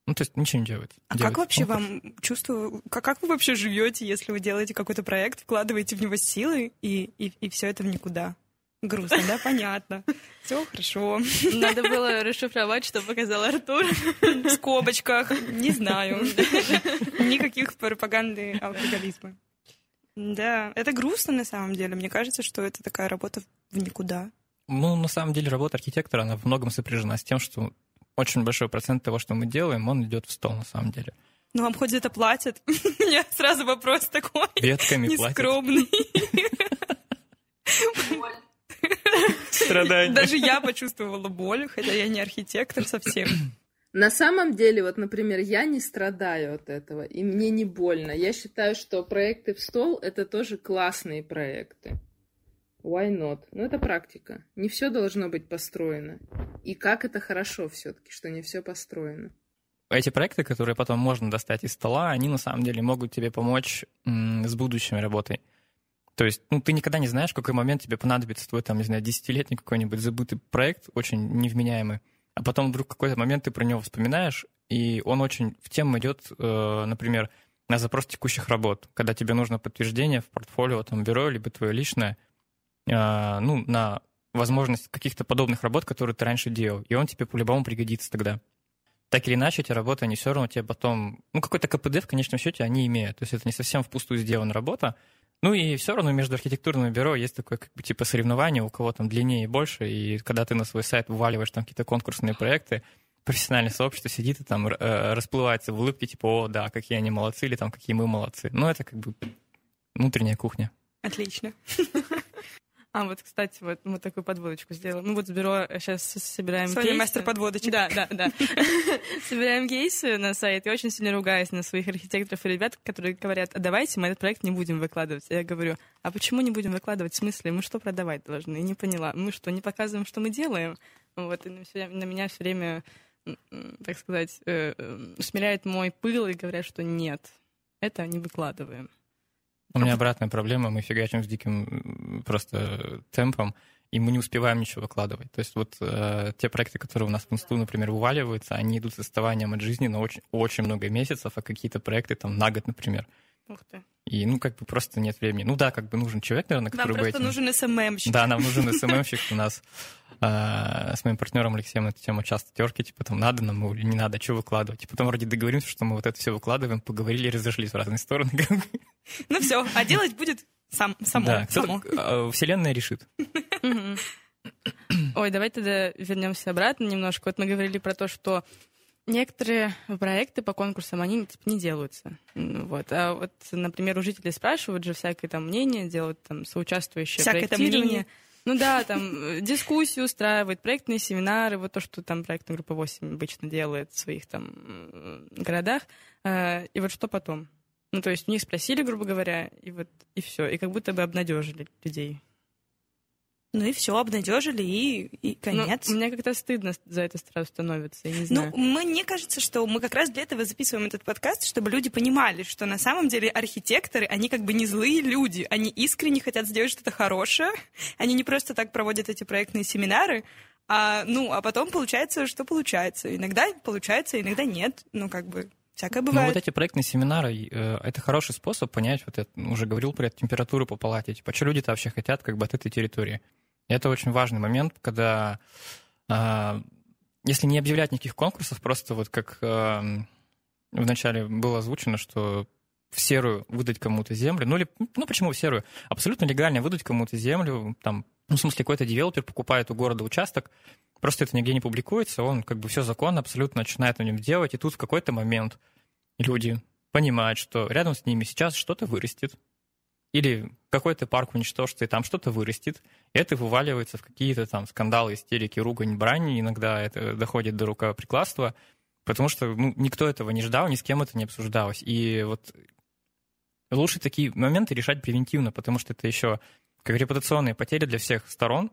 Ну, то есть ничего не делает. А делает как вообще вам чувство, как, как вы вообще живете, если вы делаете какой-то проект, вкладываете в него силы и, и, и все это в никуда? Грустно, да? Понятно. Все хорошо. Надо было расшифровать, что показал Артур. В скобочках. Не знаю. Никаких пропаганды алкоголизма. Да, это грустно на самом деле. Мне кажется, что это такая работа в никуда. Ну, на самом деле, работа архитектора, она во многом сопряжена с тем, что очень большой процент того, что мы делаем, он идет в стол, на самом деле. Но вам хоть это платят? У меня сразу вопрос такой. Ветками платят. Нескромный. Страдания. Даже я почувствовала боль, хотя я не архитектор совсем. На самом деле, вот, например, я не страдаю от этого, и мне не больно. Я считаю, что проекты в стол — это тоже классные проекты. Why not? Ну, это практика. Не все должно быть построено. И как это хорошо все-таки, что не все построено. Эти проекты, которые потом можно достать из стола, они на самом деле могут тебе помочь с будущей работой. То есть, ну, ты никогда не знаешь, в какой момент тебе понадобится твой, там, не знаю, десятилетний какой-нибудь забытый проект, очень невменяемый. А потом вдруг в какой-то момент ты про него вспоминаешь, и он очень в тему идет, э, например, на запрос текущих работ, когда тебе нужно подтверждение в портфолио, там, бюро, либо твое личное, ну, на возможность каких-то подобных работ, которые ты раньше делал, и он тебе по-любому пригодится тогда. Так или иначе, эти работы, они все равно тебе потом... Ну, какой-то КПД в конечном счете они имеют. То есть это не совсем впустую сделана работа. Ну и все равно между архитектурными бюро есть такое как бы типа соревнование, у кого там длиннее и больше. И когда ты на свой сайт вываливаешь там какие-то конкурсные проекты, профессиональное сообщество сидит и там э, расплывается в улыбке, типа, о, да, какие они молодцы, или там, какие мы молодцы. Ну, это как бы внутренняя кухня. Отлично. А, вот, кстати, вот мы такую подводочку сделаем. Мы вот с бюро сейчас собираем Соня, кейсы. мастер подводочек. Да, да, да. Собираем кейсы на сайт. Я очень сильно ругаюсь на своих архитекторов и ребят, которые говорят, а давайте мы этот проект не будем выкладывать. Я говорю, а почему не будем выкладывать? В смысле, мы что продавать должны? Я не поняла. Мы что, не показываем, что мы делаем? Вот, и на, меня все время, так сказать, э, э, смиряет мой пыл и говорят, что нет, это не выкладываем. У меня обратная проблема, мы фигачим с диким просто темпом, и мы не успеваем ничего выкладывать. То есть вот э, те проекты, которые у нас в инсту, например, вываливаются, они идут с отставанием от жизни на очень, очень много месяцев, а какие-то проекты там на год, например. Ух ты. И, ну, как бы просто нет времени. Ну да, как бы нужен человек, наверное, Нам который бы просто этим... нужен СММщик. Да, нам нужен СММщик. У нас а, с моим партнером Алексеем на эту тему часто терки, типа, там, надо нам или не надо, что выкладывать. И потом вроде договоримся, что мы вот это все выкладываем, поговорили и разошлись в разные стороны. Ну все, а делать будет сам, само. Да, само. а, Вселенная решит. Ой, давай тогда вернемся обратно немножко. Вот мы говорили про то, что некоторые проекты по конкурсам, они типа, не делаются. Вот. А вот, например, у жителей спрашивают же всякое там мнение, делают там соучаствующее Всякое там проектирование. мнение. Ну да, там э, дискуссии устраивает, проектные семинары, вот то, что там проектная группа 8 обычно делает в своих там городах. Э, И вот что потом? Ну, то есть у них спросили, грубо говоря, и вот и все. И как будто бы обнадежили людей. Ну и все, обнадежили, и, и Ну, конец. мне как-то стыдно за это сразу становится, я не Ну, знаю. мне кажется, что мы как раз для этого записываем этот подкаст, чтобы люди понимали, что на самом деле архитекторы, они как бы не злые люди, они искренне хотят сделать что-то хорошее, они не просто так проводят эти проектные семинары, А, ну, а потом получается, что получается. Иногда получается, иногда нет. Ну, как бы, всякое бывает. Ну, вот эти проектные семинары, э, это хороший способ понять, вот я уже говорил про эту температуру по палате, типа, что люди-то вообще хотят как бы от этой территории. Это очень важный момент, когда, а, если не объявлять никаких конкурсов, просто вот как эм, вначале было озвучено, что в серую выдать кому-то землю, ну или, ну почему в серую? Абсолютно легально выдать кому-то землю, там, ну, в смысле, какой-то девелопер покупает у города участок, просто это нигде не публикуется, он как бы все законно абсолютно начинает на нем делать, и тут в какой-то момент люди понимают, что рядом с ними сейчас что-то вырастет, или какой-то парк уничтожится, и там что-то вырастет, и это вываливается в какие-то там скандалы, истерики, ругань, брани, иногда это доходит до рукоприкладства, потому что ну, никто этого не ждал, ни с кем это не обсуждалось. И вот лучше такие моменты решать превентивно, потому что это еще как репутационные потери для всех сторон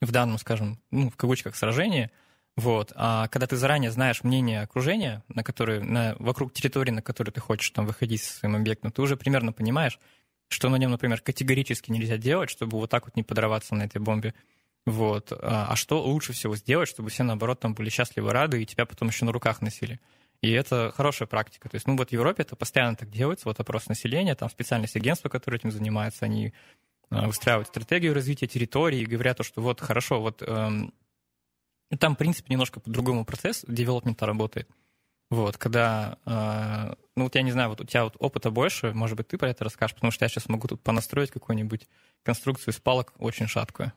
в данном, скажем, ну, в кавычках, сражении. Вот. А когда ты заранее знаешь мнение окружения, на которое, на, вокруг территории, на которую ты хочешь там выходить со своим объектом, ты уже примерно понимаешь, что на нем, например, категорически нельзя делать, чтобы вот так вот не подорваться на этой бомбе. Вот. А, а что лучше всего сделать, чтобы все, наоборот, там были счастливы, рады, и тебя потом еще на руках носили. И это хорошая практика. То есть, ну вот в Европе это постоянно так делается, вот опрос населения, там специальность агентства, которые этим занимаются, они а, выстраивают стратегию развития территории и говорят, что вот хорошо, вот эм, там, в принципе, немножко по-другому процесс девелопмента работает. Вот, когда, э, ну вот я не знаю, вот у тебя вот опыта больше, может быть, ты про это расскажешь, потому что я сейчас могу тут понастроить какую-нибудь конструкцию из палок очень шаткую.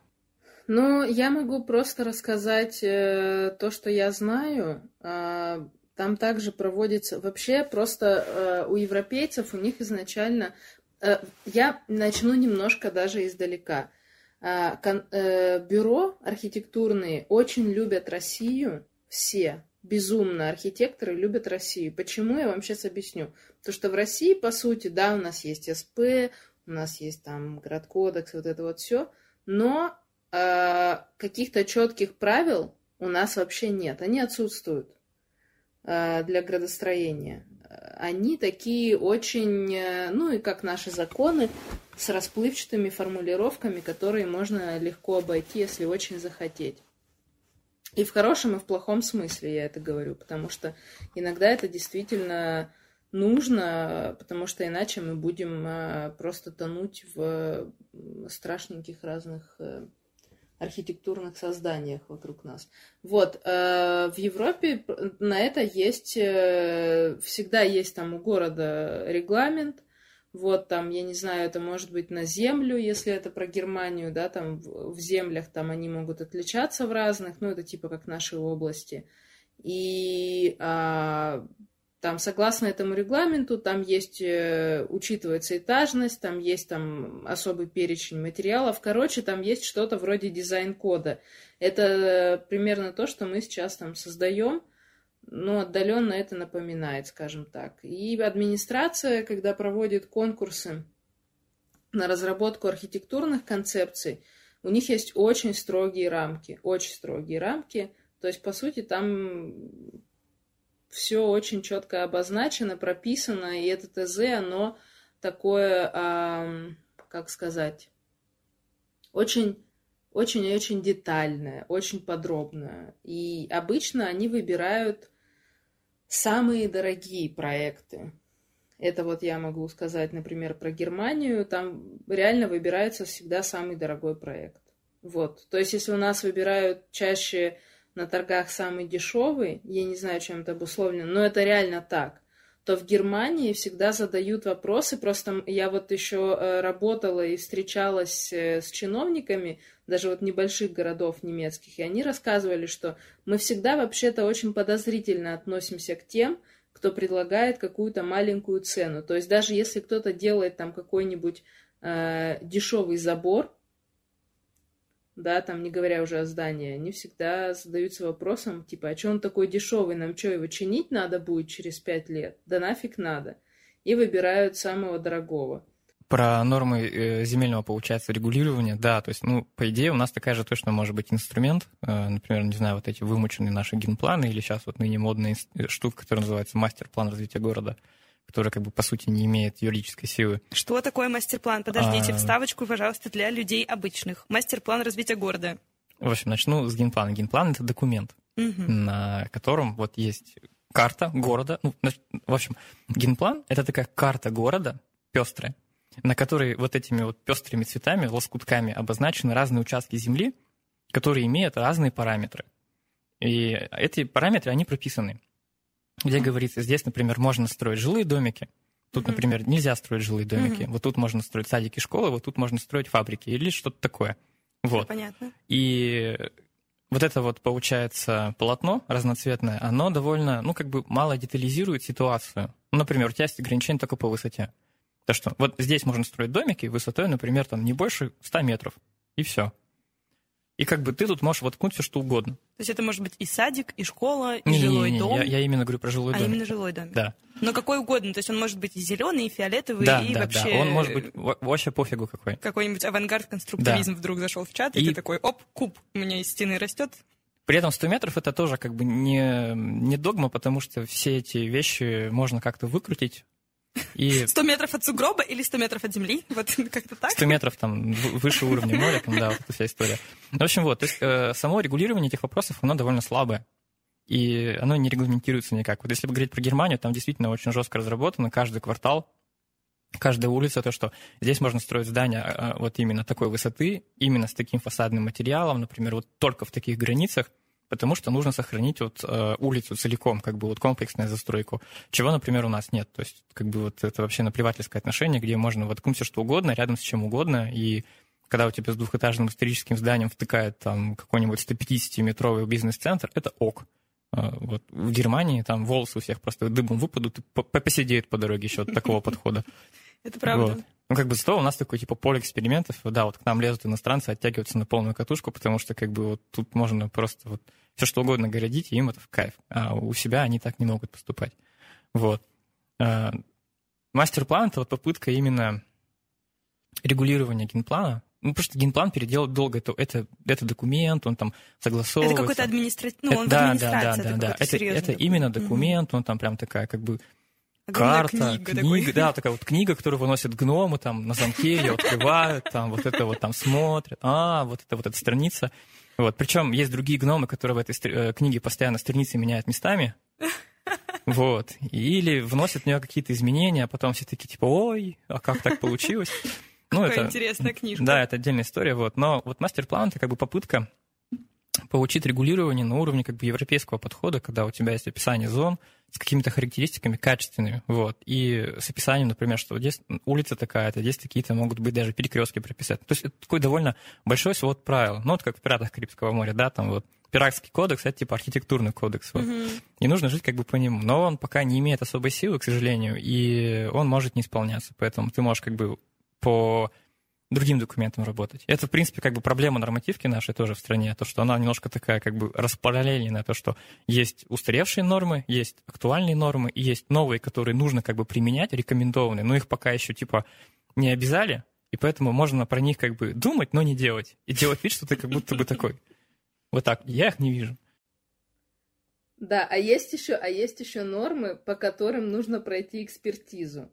Ну, я могу просто рассказать э, то, что я знаю. Э, там также проводится... Вообще просто э, у европейцев, у них изначально... Э, я начну немножко даже издалека. Э, кон, э, бюро архитектурные очень любят Россию, все, безумно архитекторы любят Россию. Почему, я вам сейчас объясню. То, что в России, по сути, да, у нас есть СП, у нас есть там градкодекс, вот это вот все, но э, каких-то четких правил у нас вообще нет, они отсутствуют э, для градостроения. Они такие очень, э, ну и как наши законы, с расплывчатыми формулировками, которые можно легко обойти, если очень захотеть. И в хорошем, и в плохом смысле я это говорю, потому что иногда это действительно нужно, потому что иначе мы будем э, просто тонуть в страшненьких разных э, архитектурных созданиях вокруг нас. Вот, э, в Европе на это есть, всегда есть там у города регламент, вот там, я не знаю, это может быть на землю, если это про Германию, да, там в, землях там они могут отличаться в разных, ну, это типа как наши области. И а, там, согласно этому регламенту, там есть, э, учитывается этажность, там есть там особый перечень материалов. Короче, там есть что-то вроде дизайн-кода. Это примерно то, что мы сейчас там создаем но отдаленно это напоминает, скажем так. И администрация, когда проводит конкурсы на разработку архитектурных концепций, у них есть очень строгие рамки, очень строгие рамки. То есть, по сути, там все очень четко обозначено, прописано, и это ТЗ, оно такое, а, как сказать, очень очень и очень детальное, очень подробное. И обычно они выбирают самые дорогие проекты. Это вот я могу сказать, например, про Германию. Там реально выбирается всегда самый дорогой проект. Вот. То есть, если у нас выбирают чаще на торгах самый дешевый, я не знаю, чем это обусловлено, но это реально так то в Германии всегда задают вопросы. Просто я вот еще э, работала и встречалась э, с чиновниками, даже вот небольших городов немецких, и они рассказывали, что мы всегда вообще-то очень подозрительно относимся к тем, кто предлагает какую-то маленькую цену. То есть даже если кто-то делает там какой-нибудь э, дешевый забор, да, там не говоря уже о здании, они всегда задаются вопросом, типа, а что он такой дешевый, нам что, его чинить надо будет через пять лет? Да нафиг надо. И выбирают самого дорогого. Про нормы э, земельного, получается, регулирования, да, то есть, ну, по идее, у нас такая же точно может быть инструмент, э, например, не знаю, вот эти вымученные наши генпланы или сейчас вот ныне модная э, штука, которая называется мастер-план развития города – который, как бы, по сути, не имеет юридической силы. Что такое мастер-план? Подождите, а... вставочку, пожалуйста, для людей обычных. Мастер-план развития города. В общем, начну с генплана. Генплан — это документ, Мгм. на котором вот есть карта города. Ну, в общем, генплан — это такая карта города, пестрая, на которой вот этими вот пестрыми цветами, лоскутками обозначены разные участки земли, которые имеют разные параметры. И эти параметры, они прописаны. Где говорится, здесь, например, можно строить жилые домики, тут, например, нельзя строить жилые домики, вот тут можно строить садики, школы, вот тут можно строить фабрики или что-то такое. Вот. Понятно. И вот это вот, получается, полотно разноцветное, оно довольно, ну, как бы мало детализирует ситуацию. Ну, например, у тебя есть ограничение только по высоте. То что вот здесь можно строить домики высотой, например, там не больше 100 метров, и все. И как бы ты тут можешь воткнуть все что угодно. То есть это может быть и садик, и школа, и Не-не-не, жилой дом. Я, я именно говорю про жилой а дом. именно жилой дом. Да, Но какой угодно. То есть он может быть и зеленый, и фиолетовый, да, и да, вообще... да. Он может быть во- вообще пофигу какой. Какой-нибудь авангард-конструктивизм вдруг зашел в чат, и, И- ты такой, оп, куб у меня из стены растет. При этом 100 метров это тоже как бы не, не догма, потому что все эти вещи можно как-то выкрутить. И 100 метров от сугроба или 100 метров от земли? Вот как-то так? 100 метров там выше уровня моря, там, да, вот эта вся история. В общем, вот, то есть э, само регулирование этих вопросов, оно довольно слабое. И оно не регламентируется никак. Вот если говорить про Германию, там действительно очень жестко разработано каждый квартал, каждая улица, то, что здесь можно строить здания э, вот именно такой высоты, именно с таким фасадным материалом, например, вот только в таких границах, потому что нужно сохранить вот э, улицу целиком, как бы вот комплексную застройку, чего, например, у нас нет. То есть как бы вот это вообще наплевательское отношение, где можно воткнуть все что угодно, рядом с чем угодно, и когда у тебя с двухэтажным историческим зданием втыкает там какой-нибудь 150-метровый бизнес-центр, это ок. А, Вот в Германии там волосы у всех просто дыбом выпадут и по- по- посидеют по дороге еще от такого подхода. Это правда. Ну, как бы зато у нас такой, типа, поле экспериментов. Да, вот к нам лезут иностранцы, оттягиваются на полную катушку, потому что, как бы, вот тут можно просто вот все что угодно городить, и им это в кайф. А у себя они так не могут поступать. Вот. А, Мастер-план — это вот попытка именно регулирования генплана. Ну, потому что генплан переделать долго. Это, это, это документ, он там Это согласовывается. какой-то административный... Ну, Это- он в да, да, да, это да, да. Это, это такой. именно документ, он там прям такая, как бы, карта, книга да, такая вот книга, которую выносят гномы, там, на замке ее открывают, там, вот это вот там смотрят, а, вот это вот эта страница. Вот, причем есть другие гномы, которые в этой э, книге постоянно страницы меняют местами, вот, или вносят в нее какие-то изменения, а потом все такие, типа, ой, а как так получилось? Ну, Какая это, интересная книжка. да, это отдельная история, вот. Но вот мастер-план — это как бы попытка получить регулирование на уровне как бы европейского подхода, когда у тебя есть описание зон с какими-то характеристиками качественными, вот, и с описанием, например, что здесь улица такая-то, здесь такие-то могут быть даже перекрестки прописать. То есть это такой довольно большой свод правил, ну, вот как в «Пиратах Карибского моря», да, там вот Пиратский кодекс — это типа архитектурный кодекс, вот. Мгм. И нужно жить как бы по нему. Но он пока не имеет особой силы, к сожалению, и он может не исполняться. Поэтому ты можешь как бы по другим документам работать. Это, в принципе, как бы проблема нормативки нашей тоже в стране, то, что она немножко такая как бы распараллельная, то, что есть устаревшие нормы, есть актуальные нормы, и есть новые, которые нужно как бы применять, рекомендованные, но их пока еще типа не обязали, и поэтому можно про них как бы думать, но не делать. И делать вид, что ты как будто бы такой. Вот так. Я их не вижу. Да, а есть еще, а есть еще нормы, по которым нужно пройти экспертизу.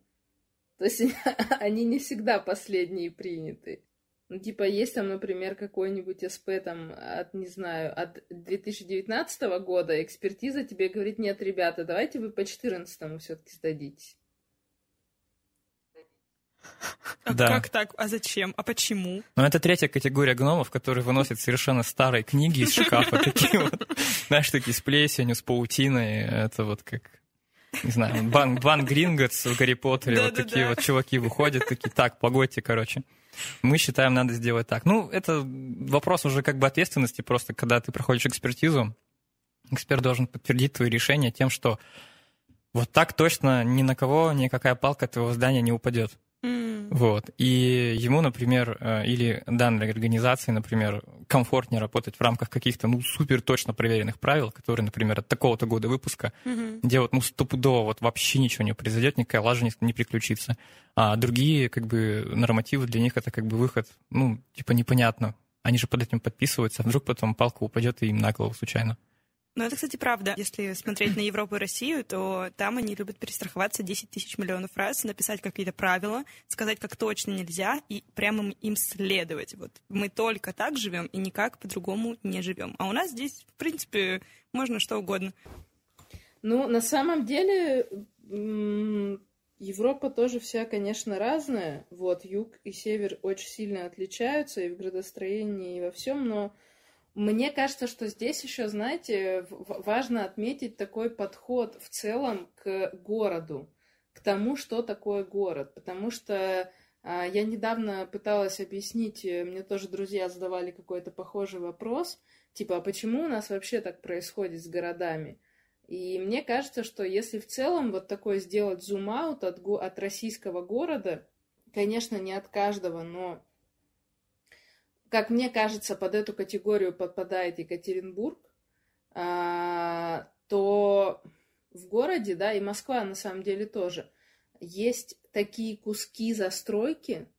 То есть они не всегда последние приняты. Ну, типа, есть там, например, какой-нибудь СП там от, не знаю, от 2019 года, экспертиза тебе говорит, нет, ребята, давайте вы по 14 все-таки сдадитесь. А Да. как так? А зачем? А почему? Но это третья категория гномов, которые выносят совершенно старые книги из шкафа. Такие вот, знаешь, такие с плесенью, с паутиной. Это вот как, не знаю, Бан, Бан Гринготс в Гарри Поттере. Вот такие вот чуваки выходят, такие, так, погодьте, короче. Мы считаем, надо сделать так. Ну, это вопрос уже как бы ответственности просто, когда ты проходишь экспертизу, эксперт должен подтвердить твои решения тем, что вот так точно ни на кого никакая палка твоего здания не упадет. Вот. И ему, например, э, или данной организации, например, комфортнее работать в рамках каких-то, ну, супер точно проверенных правил, которые, например, от такого-то года выпуска, Мгм. где вот, ну, стопудово вот вообще ничего не произойдет, никакая лажа не, не приключится. А другие, как бы, нормативы для них это как бы выход, ну, типа непонятно. Они же под этим подписываются, а вдруг потом палка упадет и им на голову случайно. Ну, это, кстати, правда. Если смотреть на Европу и Россию, то там они любят перестраховаться 10 тысяч миллионов раз, написать какие-то правила, сказать, как точно нельзя, и прямо им следовать. Вот мы только так живем и никак по-другому не живем. А у нас здесь, в принципе, можно что угодно. Ну, на самом деле, Европа тоже вся, конечно, разная. Вот, юг и север очень сильно отличаются и в градостроении, и во всем, но мне кажется, что здесь еще, знаете, важно отметить такой подход в целом к городу, к тому, что такое город. Потому что а, я недавно пыталась объяснить, э, мне тоже друзья задавали какой-то похожий вопрос, типа, а почему у нас вообще так происходит с городами? И мне кажется, что если в целом вот такой сделать зум-аут от, от российского города, конечно, не от каждого, но как мне кажется, под эту категорию подпадает Екатеринбург, а, то в городе, да, и Москва на самом деле тоже, есть такие куски застройки,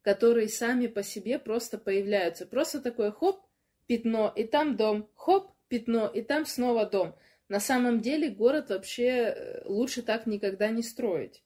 которые сами по себе просто появляются. Просто такое хоп, пятно, и там дом, хоп, пятно, и там снова дом. На самом деле город вообще э, лучше так никогда не строить.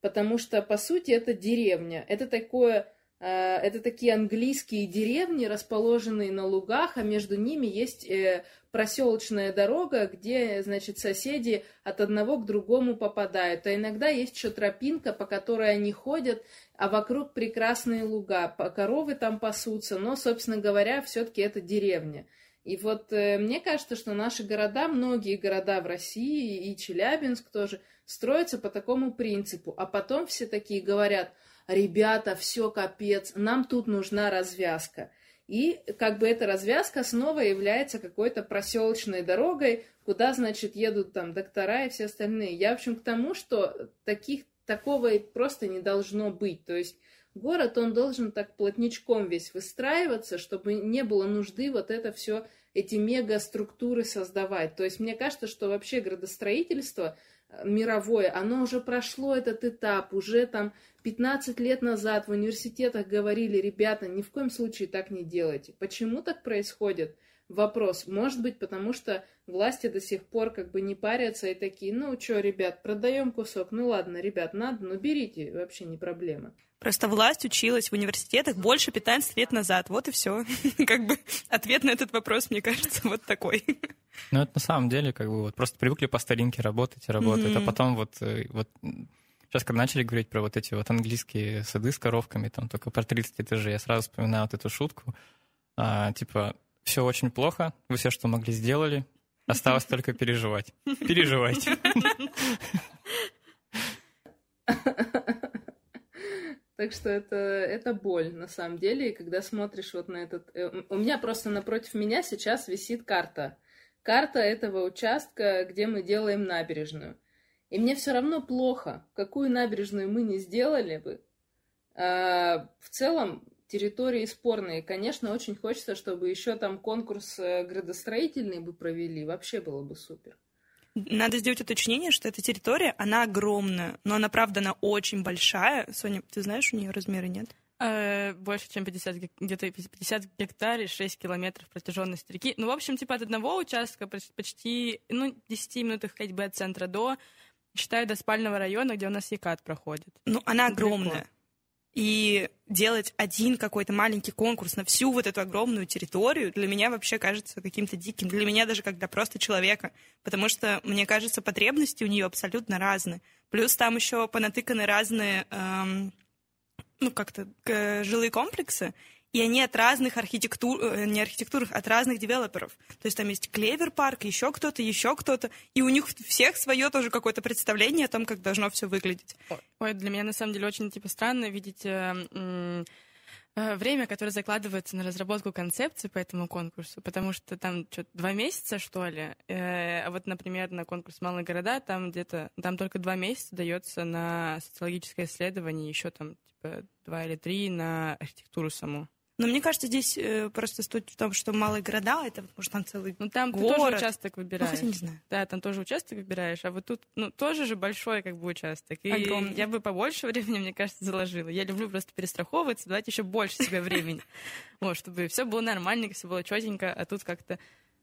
Потому что, по сути, это деревня. Это такое это такие английские деревни, расположенные на лугах, а между ними есть э, проселочная дорога, где, значит, соседи от одного к другому попадают. А иногда есть еще тропинка, по которой они ходят, а вокруг прекрасные луга. Коровы там пасутся, но, собственно говоря, все-таки это деревня. И вот э, мне кажется, что наши города, многие города в России и Челябинск тоже, строятся по такому принципу. А потом все такие говорят – ребята, все капец, нам тут нужна развязка. И как бы эта развязка снова является какой-то проселочной дорогой, куда, значит, едут там доктора и все остальные. Я, в общем, к тому, что таких, такого просто не должно быть. То есть город, он должен так плотничком весь выстраиваться, чтобы не было нужды вот это все, эти мегаструктуры создавать. То есть мне кажется, что вообще градостроительство мировое, оно уже прошло этот этап, уже там 15 лет назад в университетах говорили, ребята, ни в коем случае так не делайте. Почему так происходит? Вопрос. Может быть, потому что власти до сих пор как бы не парятся и такие, ну что, ребят, продаем кусок, ну ладно, ребят, надо, ну берите, вообще не проблема. Просто власть училась в университетах больше 15 лет назад. Вот и все. Как бы ответ на этот вопрос, мне кажется, вот такой. Ну, это на самом деле, как бы, вот просто привыкли по старинке работать, работать, mm-hmm. а потом вот, э, вот Сейчас, когда начали говорить про вот эти вот английские сады с коровками, там только про 30 этажей, я сразу вспоминаю вот эту шутку. А, типа, все очень плохо, вы все, что могли, сделали, осталось только переживать. Переживайте. Так что это, это боль, на самом деле. И когда смотришь вот на этот... Э, у меня просто напротив меня сейчас висит карта. Карта этого участка, где мы делаем набережную. И мне все равно плохо, какую набережную мы не сделали бы. А, в целом, территории спорные. Конечно, очень хочется, чтобы еще там конкурс э, градостроительный бы провели. Вообще было бы супер. Надо сделать уточнение, что эта территория, она огромная, но она, правда, она очень большая. Соня, ты знаешь, у нее размеры нет? Э, больше, чем 50, где-то 50 гектаров, 6 километров протяженность реки. Ну, в общем, типа от одного участка почти, ну, 10 минутах ходьбы от центра до, считаю, до спального района, где у нас Екат проходит. Ну, она огромная. Далеко. И делать один какой-то маленький конкурс на всю вот эту огромную территорию для меня вообще кажется каким-то диким. Для меня даже для просто человека. Потому что, мне кажется, потребности у нее абсолютно разные. Плюс там еще понатыканы разные, эм, ну, как-то жилые комплексы и они от разных архитектур, э, не архитектур, от разных девелоперов. То есть там есть Клевер парк, еще кто-то, еще кто-то, и у них всех свое тоже какое-то представление о том, как должно все выглядеть. Ой, для меня на самом деле очень типа странно видеть э, э, время, которое закладывается на разработку концепции по этому конкурсу, потому что там что-то два месяца, что ли. Э, а вот, например, на конкурс «Малые города» там где-то, там только два месяца дается на социологическое исследование, еще там типа два или три на архитектуру саму. Но мне кажется, здесь э, просто суть в том, что малые города, это, может, там целый Ну, там город. ты тоже участок выбираешь. Ну, хотя не знаю. Да, там тоже участок выбираешь, а вот тут, ну, тоже же большой, как бы, участок. И Огромный. я бы побольше времени, мне кажется, заложила. Я люблю просто перестраховываться, давать еще больше себе времени. Вот, чтобы все было нормально, все было четенько, а тут как-то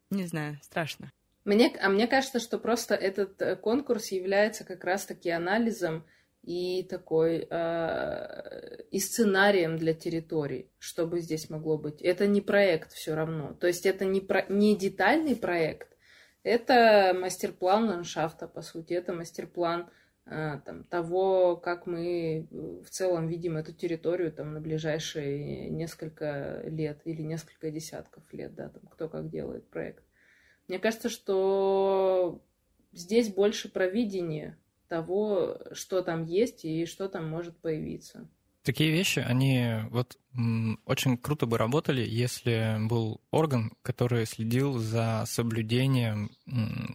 не знаю, страшно. Мне, а мне кажется, что просто этот э, конкурс является как раз-таки анализом и такой э, и сценарием для территорий, что бы здесь могло быть. Это не проект все равно. То есть это не, про, не детальный проект, это мастер-план ландшафта, по сути, это мастер-план э, там, того, как мы в целом видим эту территорию там, на ближайшие несколько лет или несколько десятков лет, да, там, кто как делает проект. Мне кажется, что здесь больше провидение того, что там есть и что там может появиться. Такие вещи, они вот очень круто бы работали, если был орган, который следил за соблюдением,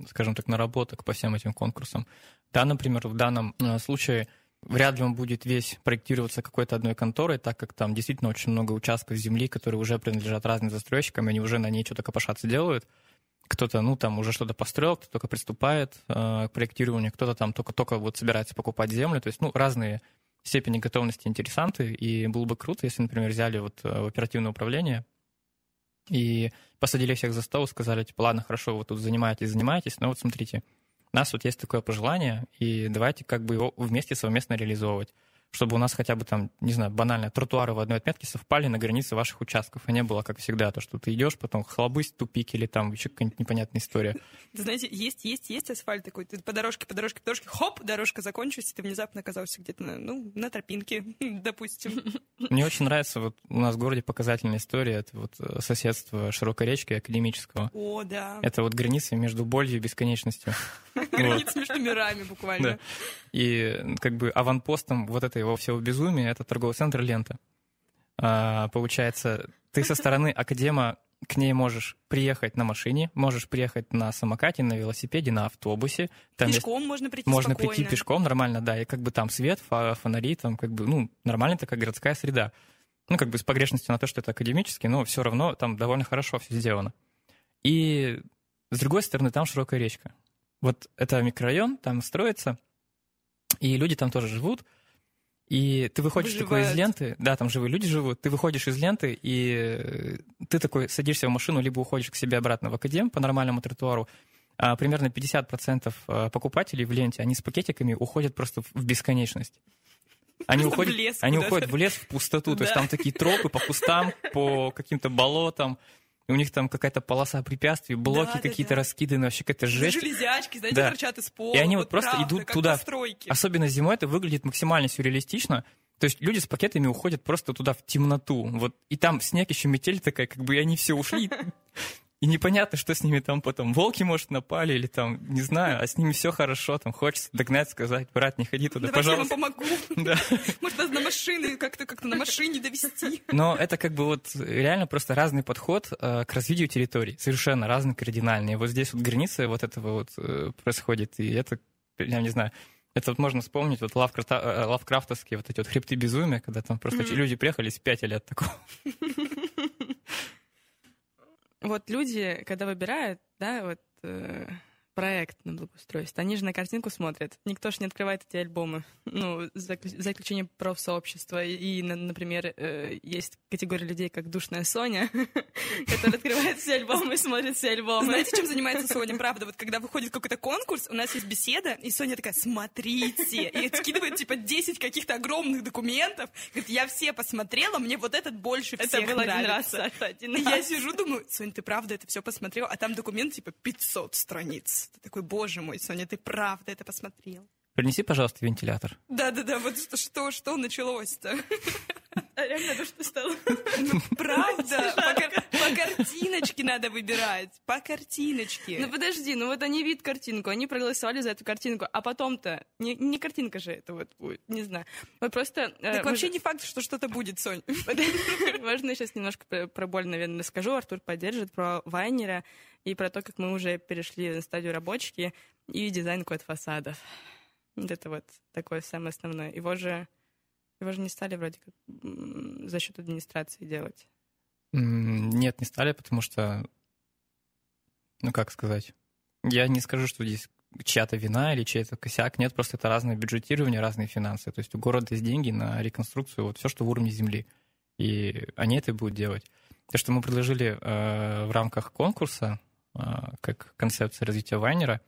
скажем так, наработок по всем этим конкурсам. Да, например, в данном э, случае вряд ли он будет весь проектироваться какой-то одной конторой, так как там действительно очень много участков земли, которые уже принадлежат разным застройщикам, и они уже на ней что-то копошаться делают кто-то, ну, там уже что-то построил, кто только приступает э, к проектированию, кто-то там только-только вот собирается покупать землю. То есть, ну, разные степени готовности интересанты, и было бы круто, если, например, взяли вот э, в оперативное управление и посадили всех за стол, сказали, типа, ладно, хорошо, вы тут занимаетесь, занимаетесь, но вот смотрите, у нас вот есть такое пожелание, и давайте как бы его вместе совместно реализовывать чтобы у нас хотя бы там, не знаю, банально, тротуары в одной отметке совпали на границе ваших участков, а не было, как всегда, то, что ты идешь, потом хлобысь, тупик или там еще какая-нибудь непонятная история. Вы знаете, есть, есть, есть асфальт такой, ты по дорожке, по дорожке, по дорожке, хоп, дорожка закончилась, и ты внезапно оказался где-то, на, ну, на тропинке, допустим. Мне очень нравится, вот у нас в городе показательная история, это вот э, соседство широкой речки академического. О, да. Это вот граница между болью и бесконечностью. Граница между мирами буквально. И как бы аванпостом вот этой его всего безумия это торговый центр «Лента». А, получается, ты со стороны академа к ней можешь приехать на машине, можешь приехать на самокате, на велосипеде, на автобусе. Там пешком есть... можно прийти Можно спокойно. прийти пешком, нормально, да, и как бы там свет, фонари, там как бы, ну, нормальная такая городская среда. Ну, как бы с погрешностью на то, что это академический, но все равно там довольно хорошо все сделано. И с другой стороны, там широкая речка. Вот это микрорайон, там строится, и люди там тоже живут, и ты выходишь Выживают. такой из ленты, да, там живые люди живут, ты выходишь из ленты, и ты такой садишься в машину, либо уходишь к себе обратно в академ по нормальному тротуару. А примерно 50% а, покупателей в ленте, они с пакетиками уходят просто в бесконечность. Они уходят, в они уходят в лес, в пустоту. То есть там такие тропы по кустам, по каким-то болотам и у них там какая-то полоса препятствий, блоки да, какие-то да, да. раскиданы, вообще какая-то жесть. Железячки, знаете, да. торчат из пола. И они вот, вот просто правда, идут туда. Особенно зимой это выглядит максимально сюрреалистично. То есть люди с пакетами уходят просто туда в темноту. Вот, и там снег еще метель такая, как бы и они все ушли. И непонятно, что с ними там потом. Волки, может, напали или там, не знаю, а с ними все хорошо. Там хочется догнать, сказать, брат, не ходи туда, Давайте пожалуйста. я вам помогу. Да. Может, нас на машины как-то как на машине довести. Но это как бы вот реально просто разный подход э, к развитию территорий. Совершенно разный, кардинальный. Вот здесь вот граница вот этого вот э, происходит. И это, я не знаю, это вот можно вспомнить, вот лавкрафта, э, лавкрафтовские вот эти вот хребты безумия, когда там просто mm-hmm. люди приехали, спятили от такого. Вот люди, когда выбирают, да, вот э, проект на благоустройство. Они же на картинку смотрят. Никто же не открывает эти альбомы. Ну, за, за исключением профсообщества. И, например, э, есть категория людей, как душная Соня, которая открывает все альбомы и смотрит все альбомы. Знаете, чем занимается Соня? Правда, вот когда выходит какой-то конкурс, у нас есть беседа, и Соня такая, смотрите, и скидывает, типа, 10 каких-то огромных документов. Говорит, я все посмотрела, мне вот этот больше всех Это был один раз, один раз. Я сижу, думаю, Соня, ты правда это все посмотрела? А там документ, типа, 500 страниц. Ты такой, боже мой, Соня, ты правда это посмотрел. Принеси, пожалуйста, вентилятор. Да-да-да, вот что, что, что началось-то? А реально то, что стало? Ну, правда, по, по картиночке надо выбирать, по картиночке. Ну подожди, ну вот они видят картинку, они проголосовали за эту картинку, а потом-то, не, не картинка же это вот будет, не знаю. Вот просто... Э, так э, вообще не факт, что что-то будет, Сонь. Можно сейчас немножко про, про боль, наверное, расскажу. Артур поддержит про Вайнера и про то, как мы уже перешли на стадию рабочки и дизайн код фасадов. Вот это вот такое самое основное. Его же, его же не стали вроде как за счет администрации делать. Нет, не стали, потому что, ну как сказать, я не скажу, что здесь чья-то вина или чей-то косяк. Нет, просто это разное бюджетирование, разные финансы. То есть у города есть деньги на реконструкцию, вот все, что в уровне земли. И они это будут делать. То, что мы предложили э, в рамках конкурса, а, как концепция развития вайнера.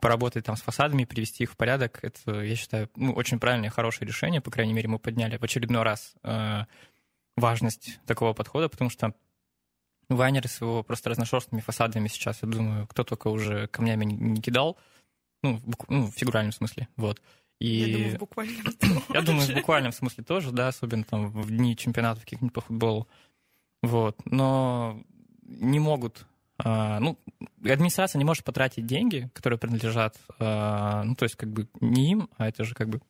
Поработать там с фасадами, привести их в порядок, это, я считаю, ну, очень правильное хорошее решение. По крайней мере, мы подняли в очередной раз а, важность такого подхода, потому что вайнеры с его просто разношерстными фасадами сейчас, я думаю, кто только уже камнями не кидал, ну, в, ну, в фигуральном смысле, вот. И... Я думаю, в буквальном Я думаю, в буквальном смысле тоже, да, особенно там в дни чемпионатов каких-нибудь по футболу. Вот. Но не могут ну, администрация не может потратить деньги, которые принадлежат, а, ну, то есть как бы не им, а это же как бы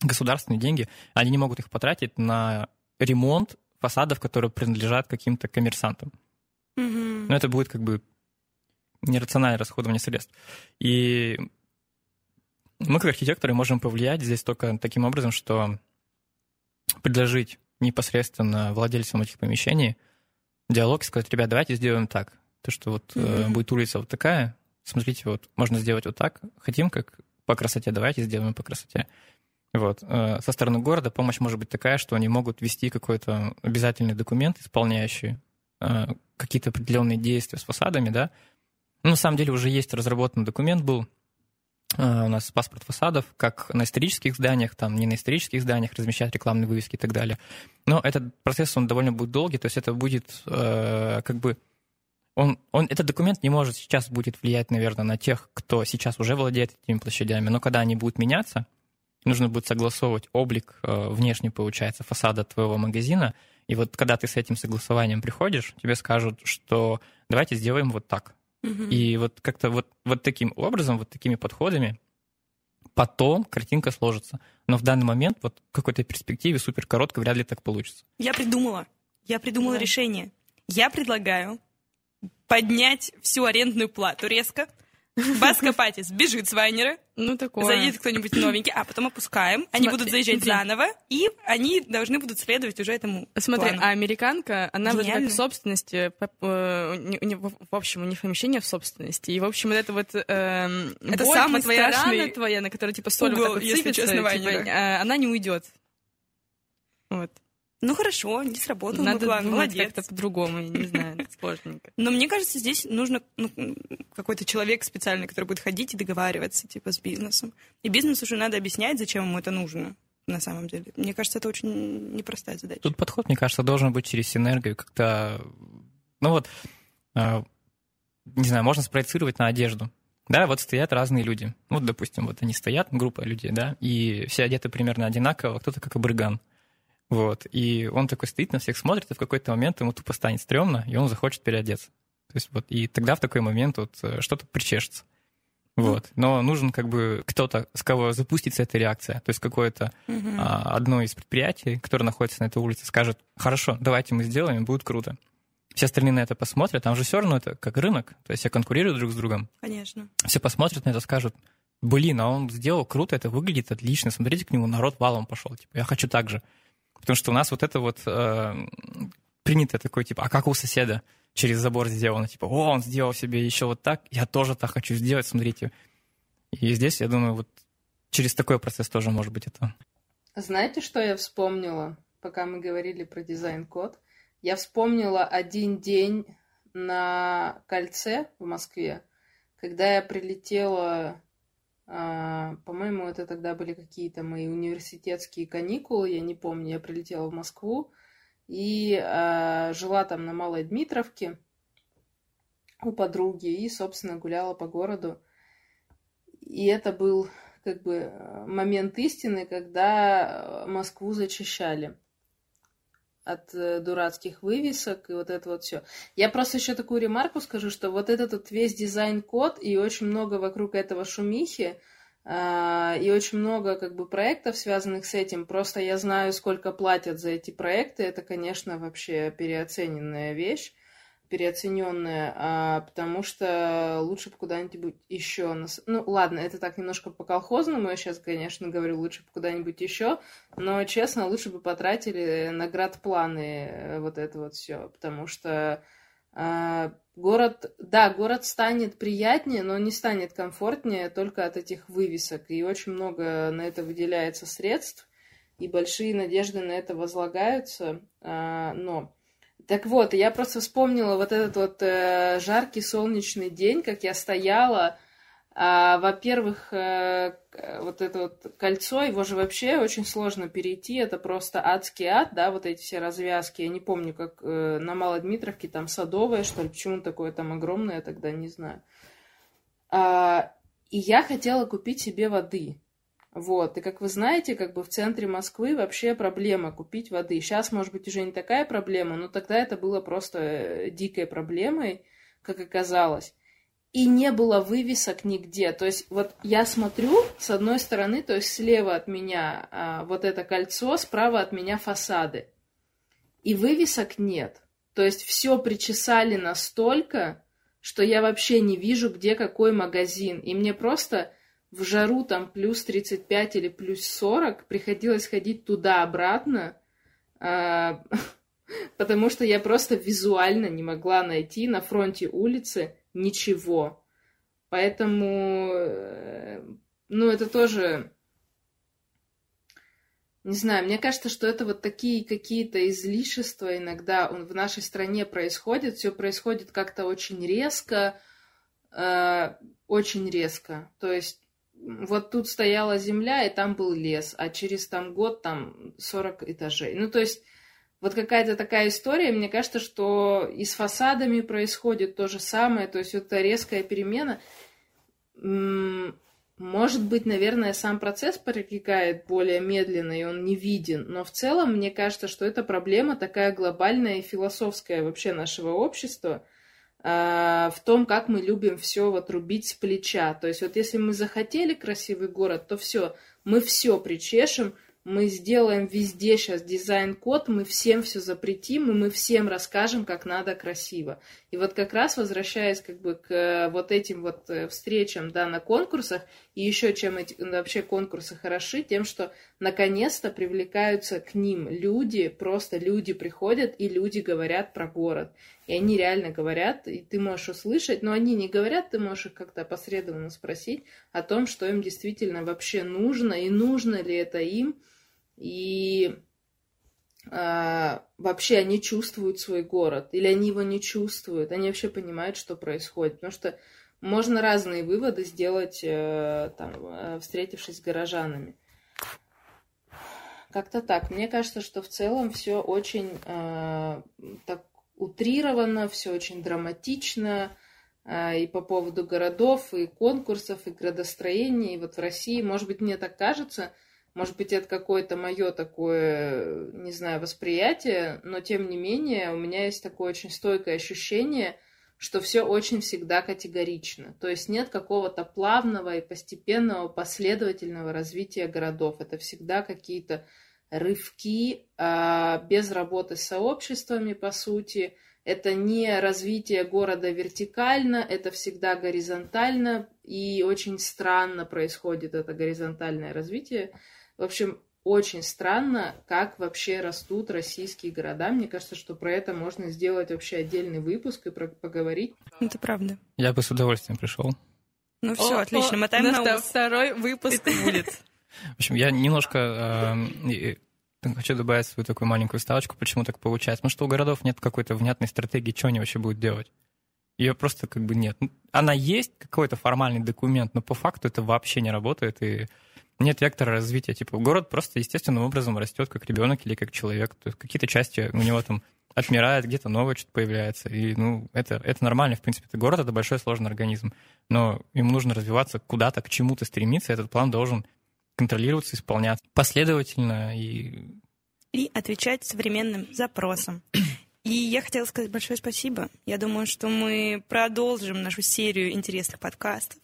государственные деньги, они не могут их потратить на ремонт фасадов, которые принадлежат каким-то коммерсантам. Mm-hmm. Но это будет как бы нерациональное расходование средств. И мы, как архитекторы, можем повлиять здесь только таким образом, что предложить непосредственно владельцам этих помещений диалог и сказать, ребят, давайте сделаем так. То, что вот mm-hmm. э, будет улица вот такая, смотрите, вот можно сделать вот так, хотим как по красоте, давайте сделаем по красоте. Вот. Э, со стороны города помощь может быть такая, что они могут ввести какой-то обязательный документ, исполняющий э, какие-то определенные действия с фасадами, да. Ну, на самом деле уже есть разработан документ был, э, у нас паспорт фасадов, как на исторических зданиях, там не на исторических зданиях размещать рекламные вывески и так далее. Но этот процесс, он довольно будет долгий, то есть это будет как бы... Он, он, этот документ не может сейчас будет влиять, наверное, на тех, кто сейчас уже владеет этими площадями, но когда они будут меняться, нужно будет согласовывать облик э, внешний, получается, фасада твоего магазина. И вот когда ты с этим согласованием приходишь, тебе скажут, что давайте сделаем вот так. Угу. И вот как-то вот, вот таким образом, вот такими подходами потом картинка сложится. Но в данный момент вот в какой-то перспективе супер коротко вряд ли так получится. Я придумала. Я придумала да. решение. Я предлагаю поднять всю арендную плату резко, Баска Патис бежит с Вайнера. Ну, такое. Зайдет кто-нибудь новенький, а потом опускаем. Они Смотри, будут заезжать смотри. заново, и они должны будут следовать уже этому Смотри, плану. а американка, она вот как в собственности, э, в общем, у них помещение в собственности. И, в общем, вот это вот э, это самая твоя рана твоя, на которой, типа, соль угол, вот так вот сыпется, честно, типа, э, она не уйдет. Вот. Ну хорошо, не сработал Надо план, молодец. как-то по-другому, я не знаю, сложненько. Но мне кажется, здесь нужно ну, какой-то человек специальный, который будет ходить и договариваться, типа, с бизнесом. И бизнесу уже надо объяснять, зачем ему это нужно на самом деле. Мне кажется, это очень непростая задача. Тут подход, мне кажется, должен быть через синергию, как-то... Ну вот, а, не знаю, можно спроецировать на одежду. Да, вот стоят разные люди. Вот, допустим, вот они стоят, группа людей, да, и все одеты примерно одинаково, кто-то как абрыган. Вот. И он такой стоит, на всех смотрит, и в какой-то момент ему тупо станет стрёмно, и он захочет переодеться. То есть вот, и тогда в такой момент вот э, что-то причешется. Вот. Но нужен как бы кто-то, с кого запустится эта реакция. То есть какое-то uh-huh. а, одно из предприятий, которое находится на этой улице, скажет, хорошо, давайте мы сделаем, будет круто. Все остальные на это посмотрят, там же все равно это как рынок, то есть все конкурируют друг с другом. Конечно. Все посмотрят на это, скажут, блин, а он сделал круто, это выглядит отлично, смотрите, к нему народ валом пошел, типа, я хочу так же. Потому что у нас вот это вот э, принято такой, типа, а как у соседа через забор сделано? Типа, о, он сделал себе еще вот так, я тоже так хочу сделать, смотрите. И здесь, я думаю, вот через такой процесс тоже может быть это. Знаете, что я вспомнила, пока мы говорили про дизайн-код? Я вспомнила один день на кольце в Москве, когда я прилетела по-моему, это тогда были какие-то мои университетские каникулы, я не помню, я прилетела в Москву и а, жила там на Малой Дмитровке у подруги и, собственно, гуляла по городу. И это был как бы момент истины, когда Москву зачищали от э, дурацких вывесок и вот это вот все. Я просто еще такую ремарку скажу, что вот этот вот весь дизайн-код и очень много вокруг этого шумихи, э, и очень много как бы проектов, связанных с этим. Просто я знаю, сколько платят за эти проекты. Это, конечно, вообще переоцененная вещь переоцененная, а, потому что лучше бы куда-нибудь еще... Нас... Ну, ладно, это так немножко по-колхозному, я сейчас, конечно, говорю, лучше бы куда-нибудь еще, но, честно, лучше бы потратили наградпланы э, вот это вот все, потому что а, город, да, город станет приятнее, но не станет комфортнее только от этих вывесок, и очень много на это выделяется средств, и большие надежды на это возлагаются, а, но Так вот, я просто вспомнила вот этот вот э, жаркий солнечный день, как я стояла. А, во-первых, э, вот это вот кольцо, его же вообще очень сложно перейти, это просто адский ад, да, вот эти все развязки. Я не помню, как э, на Малодмитровке там садовое, что ли, почему такое там огромное, я тогда не знаю. А, и я хотела купить себе воды. Вот, и как вы знаете, как бы в центре Москвы вообще проблема купить воды. Сейчас, может быть, уже не такая проблема, но тогда это было просто э, дикой проблемой, как оказалось. И не было вывесок нигде. То есть вот я смотрю с одной стороны, то есть слева от меня а, вот это кольцо, справа от меня фасады. И вывесок нет. То есть все причесали настолько, что я вообще не вижу, где какой магазин. И мне просто в жару там плюс 35 или плюс 40, приходилось ходить туда-обратно, а, потому что я просто визуально не могла найти на фронте улицы ничего. Поэтому, э, ну, это тоже, не знаю, мне кажется, что это вот такие какие-то излишества иногда в нашей стране происходят, все происходит как-то очень резко, э, очень резко. То есть вот тут стояла земля, и там был лес, а через там год там 40 этажей. Ну, то есть вот какая-то такая история, мне кажется, что и с фасадами происходит то же самое, то есть это резкая перемена. Может быть, наверное, сам процесс протекает более медленно, и он не виден, но в целом мне кажется, что это проблема такая глобальная и философская вообще нашего общества – в том, как мы любим все вот рубить с плеча. То есть вот если мы захотели красивый город, то все, мы все причешем, мы сделаем везде сейчас дизайн-код, мы всем все запретим, и мы всем расскажем, как надо красиво. И вот как раз возвращаясь как бы к э, вот этим вот э, встречам, да, на конкурсах, и еще чем эти вообще конкурсы хороши, тем, что наконец-то привлекаются к ним люди, просто люди приходят, и люди говорят про город. И они реально говорят, и ты можешь услышать, но они не говорят, ты можешь их как-то опосредованно спросить о том, что им действительно вообще нужно, и нужно ли это им, и а, вообще они чувствуют свой город, или они его не чувствуют, они вообще понимают, что происходит. Потому что можно разные выводы сделать, э, там, э, встретившись с горожанами. Как-то так. Мне кажется, что в целом все очень э, так утрировано, все очень драматично. Э, и по поводу городов, и конкурсов, и градостроений. И вот в России, может быть, мне так кажется, может быть, это какое-то мое такое, не знаю, восприятие, но тем не менее у меня есть такое очень стойкое ощущение, что все очень всегда категорично. То есть нет какого-то плавного и постепенного последовательного развития городов. Это всегда какие-то рывки а, без работы с сообществами, по сути. Это не развитие города вертикально, это всегда горизонтально, и очень странно происходит это горизонтальное развитие. В общем, очень странно, как вообще растут российские города. Мне кажется, что про это можно сделать вообще отдельный выпуск и про поговорить. Это правда. Я бы с удовольствием пришел. Ну все, отлично, мотаем на ус. Второй выпуск будет. В общем, я немножко э, хочу добавить свою такую маленькую ставочку, почему так получается. Потому что у городов нет какой-то внятной стратегии, что они вообще будут делать. Ее просто как бы нет. Она есть, какой-то формальный документ, но по факту это вообще не работает, и нет вектора развития. Типа город просто естественным образом растет как ребенок или как человек. То есть какие-то части у него там отмирает, где-то новое что-то появляется. И, ну, это, это нормально, в принципе. Это город — это большой сложный организм. Но ему нужно развиваться куда-то, к чему-то стремиться. Этот план должен контролироваться, исполняться последовательно и... И отвечать современным запросам. И я хотела сказать большое спасибо. Я думаю, что мы продолжим нашу серию интересных подкастов.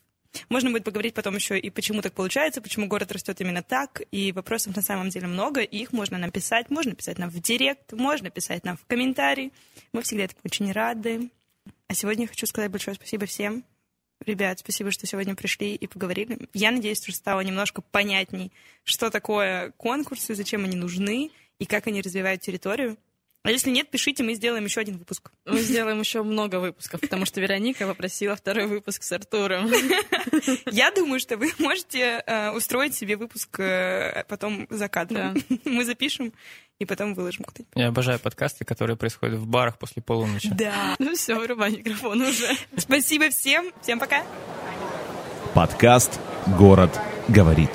Можно будет поговорить потом еще и почему так получается, почему город растет именно так. И вопросов на самом деле много, их можно написать. Можно писать нам в директ, можно писать нам в комментарии. Мы всегда этому очень рады. А сегодня я хочу сказать большое спасибо всем. Ребят, спасибо, что сегодня пришли и поговорили. Я надеюсь, что стало немножко понятней, что такое конкурсы, зачем они нужны и как они развивают территорию. А если нет, пишите, мы сделаем еще один выпуск. Мы сделаем еще много выпусков, потому что Вероника попросила второй выпуск с Артуром. Я думаю, что вы можете э, устроить себе выпуск э, потом за кадром. Да. Мы запишем и потом выложим куда-нибудь. Я обожаю подкасты, которые происходят в барах после полуночи. Да. Ну все, вырубай микрофон уже. Спасибо всем. Всем пока. Подкаст «Город говорит».